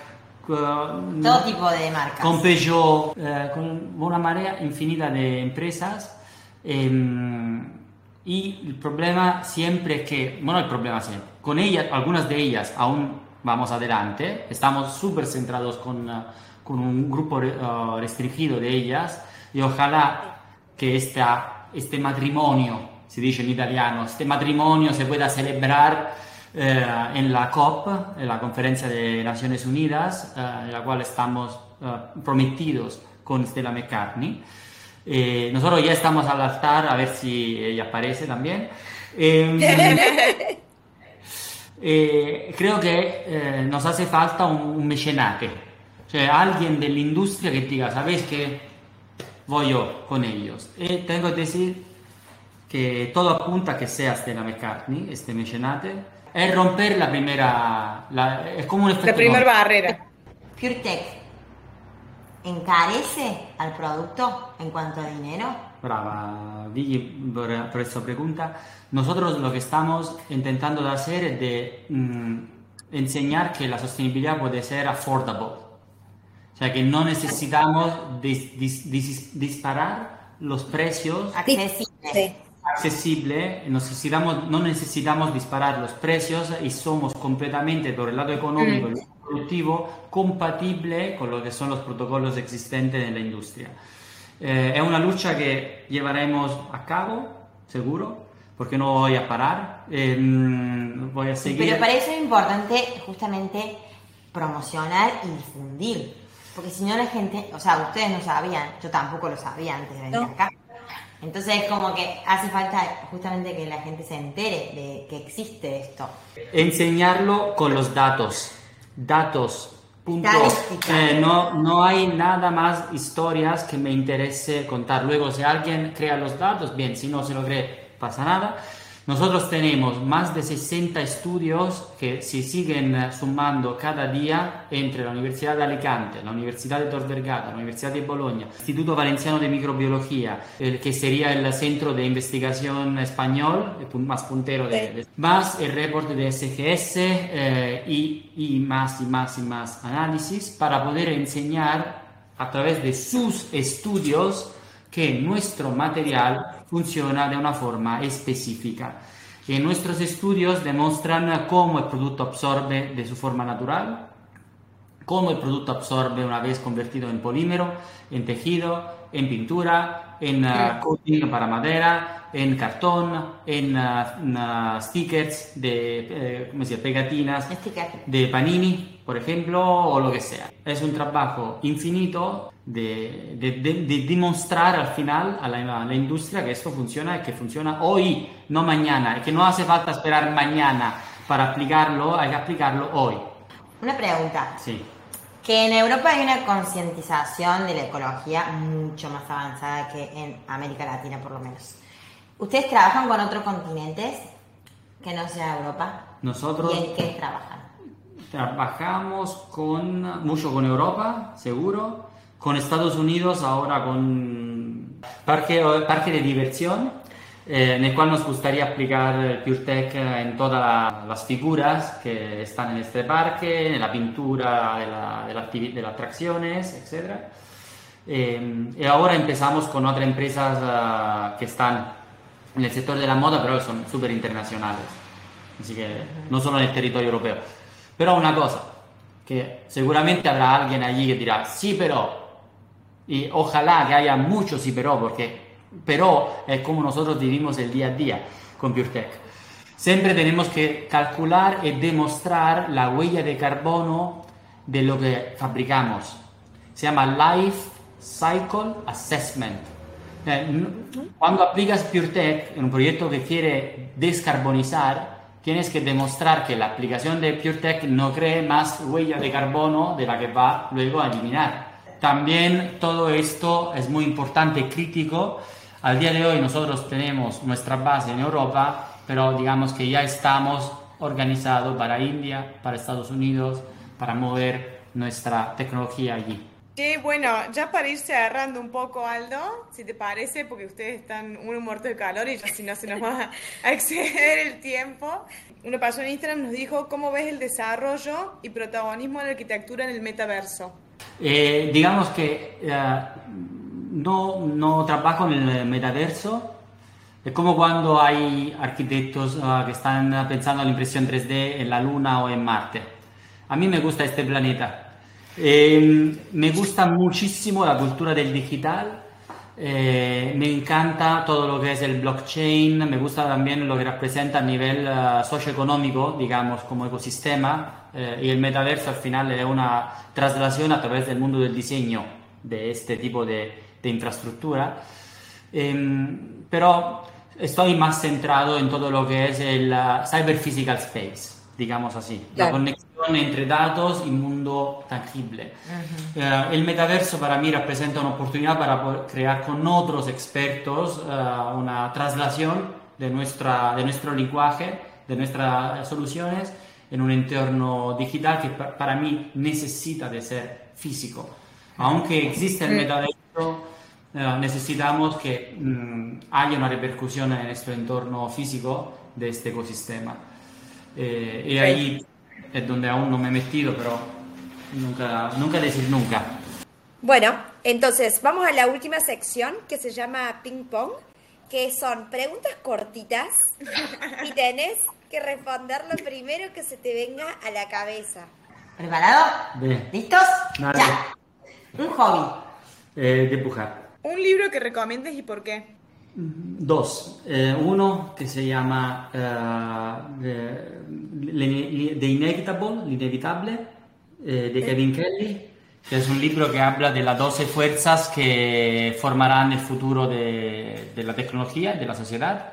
con, Todo tipo de marcas. con Peugeot, eh, con una marea infinita de empresas. ehm, y el problema siempre es que, bueno, el problema siempre, con ellas, algunas de ellas aún vamos adelante, estamos súper centrados con, eh, con un grupo re- eh, restringido de ellas y ojalá que esta, este matrimonio, se dice en italiano, este matrimonio se pueda celebrar eh, en la COP, en la Conferencia de Naciones Unidas, eh, en la cual estamos eh, prometidos con Stella McCartney. Eh, nosotros ya estamos al altar a ver si ella aparece también. Em, eh, creo que eh, nos hace falta un, un mecenate, cioè alguien de la industria que diga, ¿sabéis qué? Voy yo con ellos. Y tengo que decir que todo apunta a que sea Stella McCartney, este mecenate, es romper la primera, la- es como un efecto la primera barrera. PureTech encarece al producto en cuanto a dinero. Brava, Vicky, por, por esta pregunta. Nosotros lo que estamos intentando hacer es de mm, enseñar que la sostenibilidad puede ser affordable. O sea, que no necesitamos dis- dis- dis- disparar los precios Accesible. Sí. accesible, necesitamos, no necesitamos disparar los precios y somos completamente, por el lado económico y productivo, compatible con lo que son los protocolos existentes en la industria. Eh, es una lucha que llevaremos a cabo, seguro, porque no voy a parar, eh, voy a seguir. Pero para eso es importante justamente promocionar y difundir, porque si no la gente, o sea, ustedes no sabían, yo tampoco lo sabía antes de venir acá. Entonces, como que hace falta justamente que la gente se entere de que existe esto. Enseñarlo con los datos. Datos. Punto. Eh, no, no hay nada más historias que me interese contar. Luego, si alguien crea los datos, bien, si no se lo cree, pasa nada. Nosotros tenemos más de 60 estudios que se siguen eh, sumando cada día entre la Universidad de Alicante, la Universidad de Tor Vergata, la Universidad de Bologna, el Instituto Valenciano de Microbiología, el que sería el centro de investigación español, más puntero de, más el report de SGS eh, y, y más y más y más análisis para poder enseñar a través de sus estudios que nuestro material funciona de una forma específica. Y nuestros estudios demuestran cómo el producto absorbe de su forma natural, cómo el producto absorbe una vez convertido en polímero, en tejido, en pintura, en uh, coating para madera, en cartón, en uh, stickers de eh, ¿cómo se pegatinas de panini, por ejemplo, o lo que sea. Es un trabajo infinito de, de, de, demostrar al final a la, a la, industria que esto funciona y que funciona hoy, no mañana, y que no hace falta esperar mañana para aplicarlo, hay que aplicarlo hoy. Una pregunta. Sí. Que en Europa hay una concientización de la ecología mucho más avanzada que en América Latina, por lo menos. ¿Ustedes trabajan con otros continentes que no sea Europa? Nosotros. ¿Y en qué trabajan? Trabajamos con, mucho con Europa, seguro, con Estados Unidos, ahora con parque, parque de diversión, eh, en el cual nos gustaría aplicar el PureTech en todas las figuras que están en este parque, en la pintura de, la, de, la, de las atracciones, etc. Eh, y ahora empezamos con otras empresas uh, que están en el sector de la moda, pero son súper internacionales. Así que no solo en el territorio europeo. Pero una cosa, que seguramente habrá alguien allí que dirá, sí, pero, y ojalá que haya muchos sí, pero, porque pero es como nosotros vivimos el día a día con PureTech. Siempre tenemos que calcular y demostrar la huella de carbono de lo que fabricamos. Se llama Life Cycle Assessment. Eh, cuando aplicas PureTech en un proyecto que quiere descarbonizar, tienes que demostrar que la aplicación de PureTech no cree más huella de carbono de la que va luego a eliminar. También todo esto es muy importante, y crítico. Al día de hoy nosotros tenemos nuestra base en Europa, pero digamos que ya estamos organizados para India, para Estados Unidos, para mover nuestra tecnología allí. Bueno, ya para ir cerrando un poco, Aldo, si te parece, porque ustedes están uno muerto de calor y ya si no se nos va a exceder el tiempo. Una persona en Instagram nos dijo, ¿cómo ves el desarrollo y protagonismo de la arquitectura en el metaverso? Eh, digamos que uh, no, no trabajo en el metaverso. Es como cuando hay arquitectos uh, que están pensando en la impresión 3D en la Luna o en Marte. A mí me gusta este planeta eh, me gusta muchísimo la cultura del digital, eh, me encanta todo lo que es el blockchain, me gusta también lo que representa a nivel uh, socioeconómico, digamos, como ecosistema, eh, y el metaverso al final es una traslación a través del mundo del diseño de este tipo de, de infraestructura. Eh, pero estoy más centrado en todo lo que es el uh, cyber physical space, digamos así, claro. la conexión entre datos y mundo tangible. Uh -huh. uh, el metaverso para mí representa una oportunidad para crear con otros expertos uh, una traslación de, nuestra, de nuestro lenguaje, de nuestras soluciones en un entorno digital que pa para mí necesita de ser físico. Aunque existe el metaverso, eh, necesitamos que mmm, haya una repercusión en nuestro entorno físico de este ecosistema. Eh, y ahí es donde aún no me he metido, pero nunca, nunca decir nunca. Bueno, entonces vamos a la última sección que se llama ping pong, que son preguntas cortitas y tenés que responder lo primero que se te venga a la cabeza. ¿Preparado? Bien. ¿Listos? Dale. Ya. Un hobby. Eh, dibujar. Un libro que recomiendes y por qué. Dos. Eh, uno que se llama eh, eh, Le- The Inevitable, L'inevitable, eh, de Kevin Kelly, que es un libro que habla de las 12 fuerzas que formarán el futuro de, de la tecnología, de la sociedad.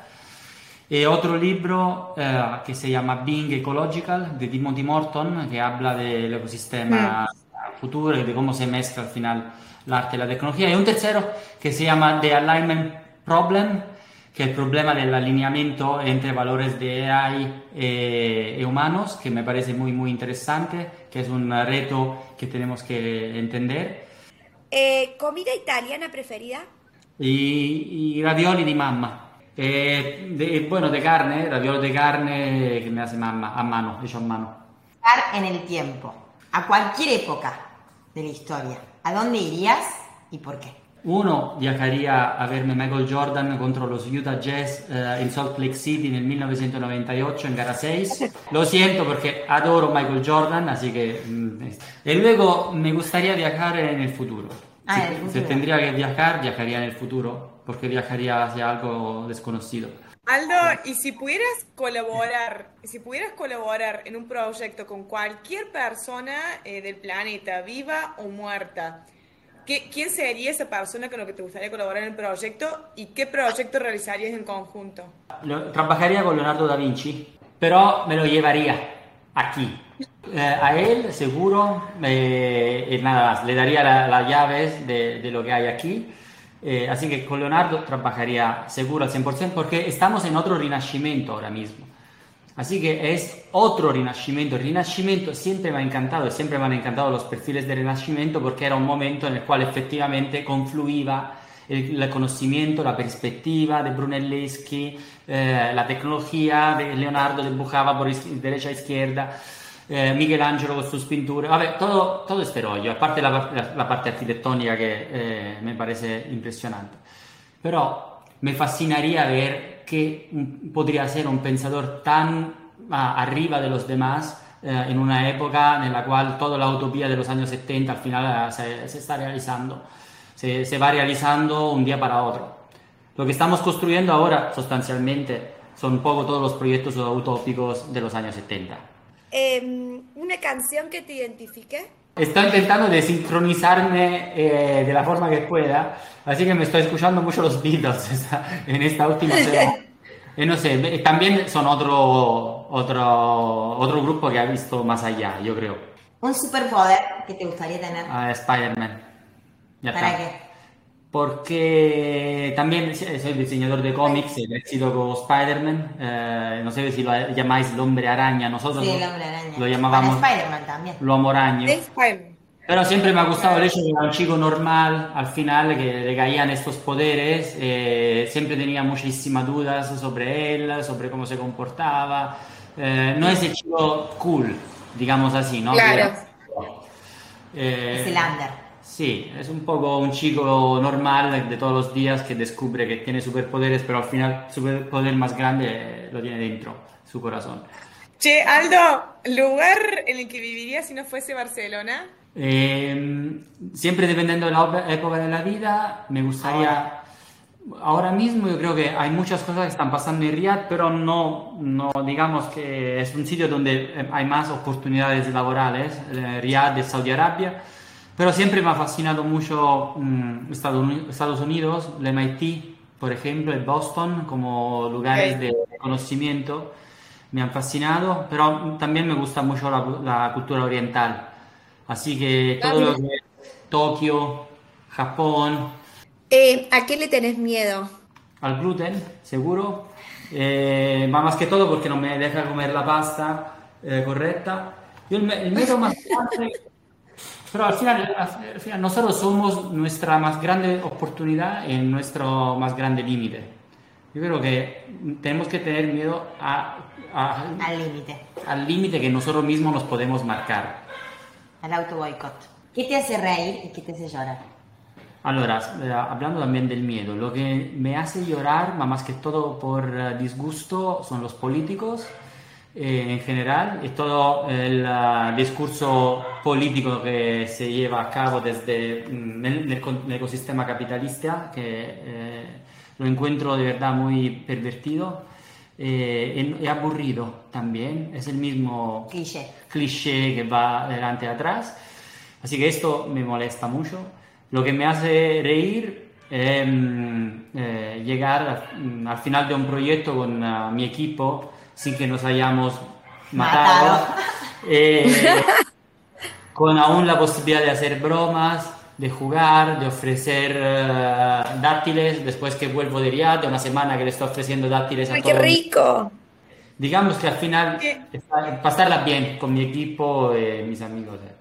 Y otro libro eh, que se llama Being Ecological, de Timothy Morton, que habla del ecosistema futuro y de cómo se mezcla al final l'arte y la tecnología. Y un tercero que se llama The Alignment Problem, que es el problema del alineamiento entre valores de AI e, e humanos, que me parece muy, muy interesante, que es un reto que tenemos que entender. Eh, ¿Comida italiana preferida? Y, y ravioli di mamma. Eh, de- bueno, de carne, ravioli de carne que me hace mamma, a mano, hecho a mano. En el tiempo. A cualquier época de la historia. ¿A dónde irías y por qué? Uno, viajaría a verme Michael Jordan contro los Utah Jazz eh, in Salt Lake City nel 1998 en gara 6. Lo siento porque adoro Michael Jordan, así que... mm, Y luego me gustaría viajar en el futuro. Ah, si, en el si futuro. tendría que viajar, viajaría en el futuro, porque viajaría hacia algo desconocido. Aldo, y si pudieras colaborar, si pudieras colaborar en un proyecto con cualquier persona eh, del planeta, viva o muerta, ¿qué- ¿quién sería esa persona con la que te gustaría colaborar en el proyecto y qué proyecto realizarías en conjunto? Lo- trabajaría con Leonardo da Vinci, pero me lo llevaría aquí. Eh, a él seguro, eh, nada más, le daría la- las llaves de, de lo que hay aquí. Eh, así que con Leonardo trabajaría seguro al 100% porque estamos en otro renacimiento ahora mismo. Así que es otro renacimiento. El renacimiento siempre me ha encantado y siempre me han encantado los perfiles del renacimiento porque era un momento en el cual efectivamente confluía el, el conocimiento, la perspectiva de Brunelleschi, eh, la tecnología de Leonardo dibujaba por iz- derecha a izquierda, eh, Michelangelo con sus pinturas, vabbè, todo, todo este rollo, aparte la, la- la parte arquitectónica que eh, me parece impresionante. Pero me fascinaría ver que podría ser un pensador tan ah, arriba de los demás eh, en una época en la cual toda la utopía de los años 70 al final eh, se, se está realizando, se, se va realizando un día para otro. Lo que estamos construyendo ahora, sustancialmente, son poco todos los proyectos utópicos de los años 70. Em, ¿Una canción que te identifique? Estoy intentando de sincronizarme eh, de la forma que pueda, así que me estoy escuchando mucho los Beatles esta- en esta última semana. Y no sé, también son otro, otro, otro grupo que ha visto más allá, yo creo. Un superpoder que te gustaría tener. Ah, Spider-Man. Ya ¿Para está. qué? Porque también soy diseñador de cómics, he sido con Spider-Man, eh, no sé si lo llamáis el hombre araña, nosotros Sí, lo- el hombre araña. lo llamábamos Spider-Man también. lo amoraño. Pero siempre me ha gustado el hecho de que era un chico normal al final que le caían estos poderes. eh, siempre tenía muchísimas dudas sobre él, sobre cómo se comportaba. Eh, no es el chico cool, digamos así, ¿no? Claro. Eh, Es el under. Sí, es un poco un chico normal de todos los días que descubre que tiene superpoderes, pero al final su superpoder más grande eh, lo tiene dentro, su corazón. Che, Aldo, ¿lugar en el que vivirías si no fuese Barcelona? Eh, siempre dependiendo de la época de la vida, me gustaría... Ahora mismo yo creo que hay muchas cosas que están pasando en Riyadh, pero no, no digamos que es un sitio donde eh, hay más oportunidades laborales, eh, Riyadh de Saudi Arabia, pero siempre me ha fascinado mucho mm, Estados Uni- Estados Unidos, el MIT, por ejemplo, el Boston, como lugares Ok. de conocimiento, me han fascinado, pero también me gusta mucho la, la cultura oriental. Así que todo lo que Tokio, Japón, Eh, ¿A qué le tenés miedo? al gluten, seguro. Eh, más que todo porque no me deja comer la pasta eh, correcta. Yo el, el miedo más grande, pero al final, al final nosotros somos nuestra más grande oportunidad y nuestro más grande límite. Yo creo que tenemos que tener miedo a- a- Al límite. al límite que nosotros mismos nos podemos marcar. Al auto boicot. ¿Qué te hace reír y qué te hace llorar? Allora, eh, hablando también del miedo, lo que me hace llorar, más que todo por eh, disgusto, son los políticos eh, en general y todo el uh, discurso político que se lleva a cabo desde mm, el, el ecosistema capitalista, que eh, lo encuentro de verdad muy pervertido eh, y aburrido también. Es el mismo Cliché. cliché que va delante y atrás. Así que esto me molesta mucho. Lo que me hace reír es eh, llegar al, al final de un proyecto con uh, mi equipo sin que nos hayamos matado, Matado. eh, con aún la posibilidad de hacer bromas, de jugar, de ofrecer eh, dátiles, después que vuelvo de Riyadh, de una semana que le estoy ofreciendo dátiles a ¡Ay, qué todos. rico! Digamos que al final ¿Qué? está- pasarla bien con mi equipo y mis amigos, eh,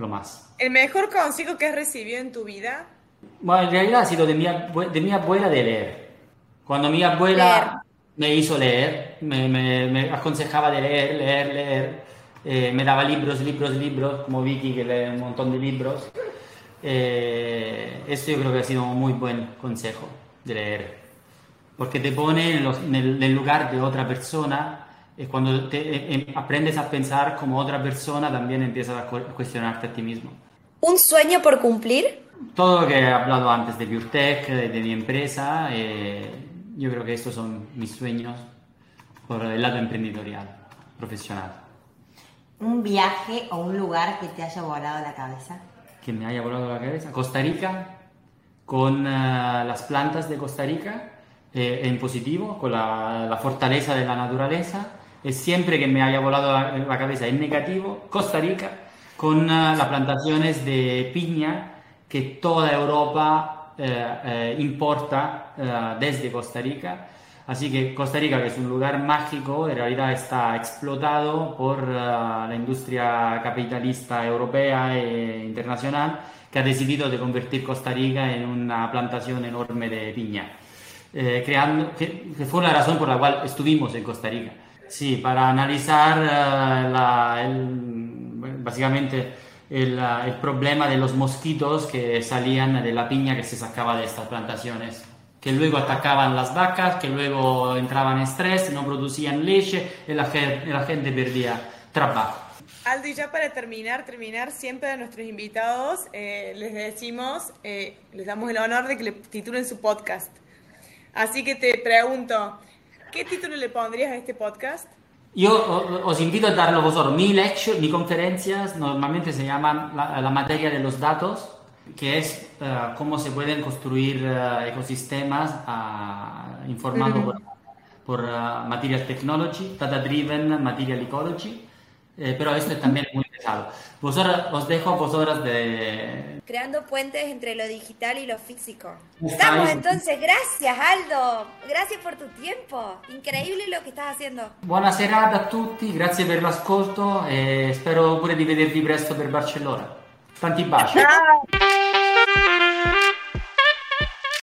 lo más. ¿El mejor consejo que has recibido en tu vida? Bueno, en realidad ha sido de mi, abue- de mi abuela de leer. Cuando mi abuela me hizo leer, me, me- me aconsejaba de leer, leer, leer, eh, me daba libros, libros, libros, como Vicky que lee un montón de libros. Eh, esto yo creo que ha sido un muy buen consejo de leer, porque te pone en, los- en el, en el lugar de otra persona y cuando te, eh, aprendes a pensar como otra persona también empiezas a cu- a cuestionarte a ti mismo. ¿Un sueño por cumplir? Todo lo que he hablado antes de PureTech, de, de mi empresa, eh, yo creo que estos son mis sueños por el lado emprendedorial, profesional. Un viaje o un lugar que te haya volado la cabeza. Que me haya volado la cabeza. Costa Rica, con eh, las plantas de Costa Rica, eh, en positivo, con la, la fortaleza de la naturaleza. Y siempre que me haya volado la, la cabeza en negativo, Costa Rica, con eh, las plantaciones de piña que toda Europa importa eh, desde Costa Rica. Así que Costa Rica, que es un lugar mágico, en realidad está explotado por eh, la industria capitalista europea e internacional que ha decidido de convertir Costa Rica en una plantación enorme de piña. Eh, creando, que, fue la razón por la cual estuvimos en Costa Rica. Sí, para analizar eh, básicamente el, el problema de los mosquitos que salían de la piña que se sacaba de estas plantaciones, que luego atacaban las vacas, que luego entraban en estrés, no producían leche y la la gente perdía trabajo. Aldo, y ya para terminar, terminar, siempre a nuestros invitados eh, les decimos, eh, les damos el honor de que le titulen su podcast. Así que te pregunto, ¿qué título le pondrías a este podcast? Yo os invito a darlo vosotros. Mi lecture, mis conferencias normalmente se llaman la, la materia de los datos, que es eh, cómo se pueden construir eh, ecosistemas ah, informando por, por ah, Material Technology, Data Driven Material Ecology, eh, pero esto es también pesado. Vosotros, os dejo vosotras de... Creando puentes entre lo digital y lo físico. Estamos entonces, gracias Aldo, gracias por tu tiempo, increíble lo que estás haciendo. Buona serata a tutti, grazie per l'ascolto e spero pure di vedervi presto per Barcellona. Tanti baci.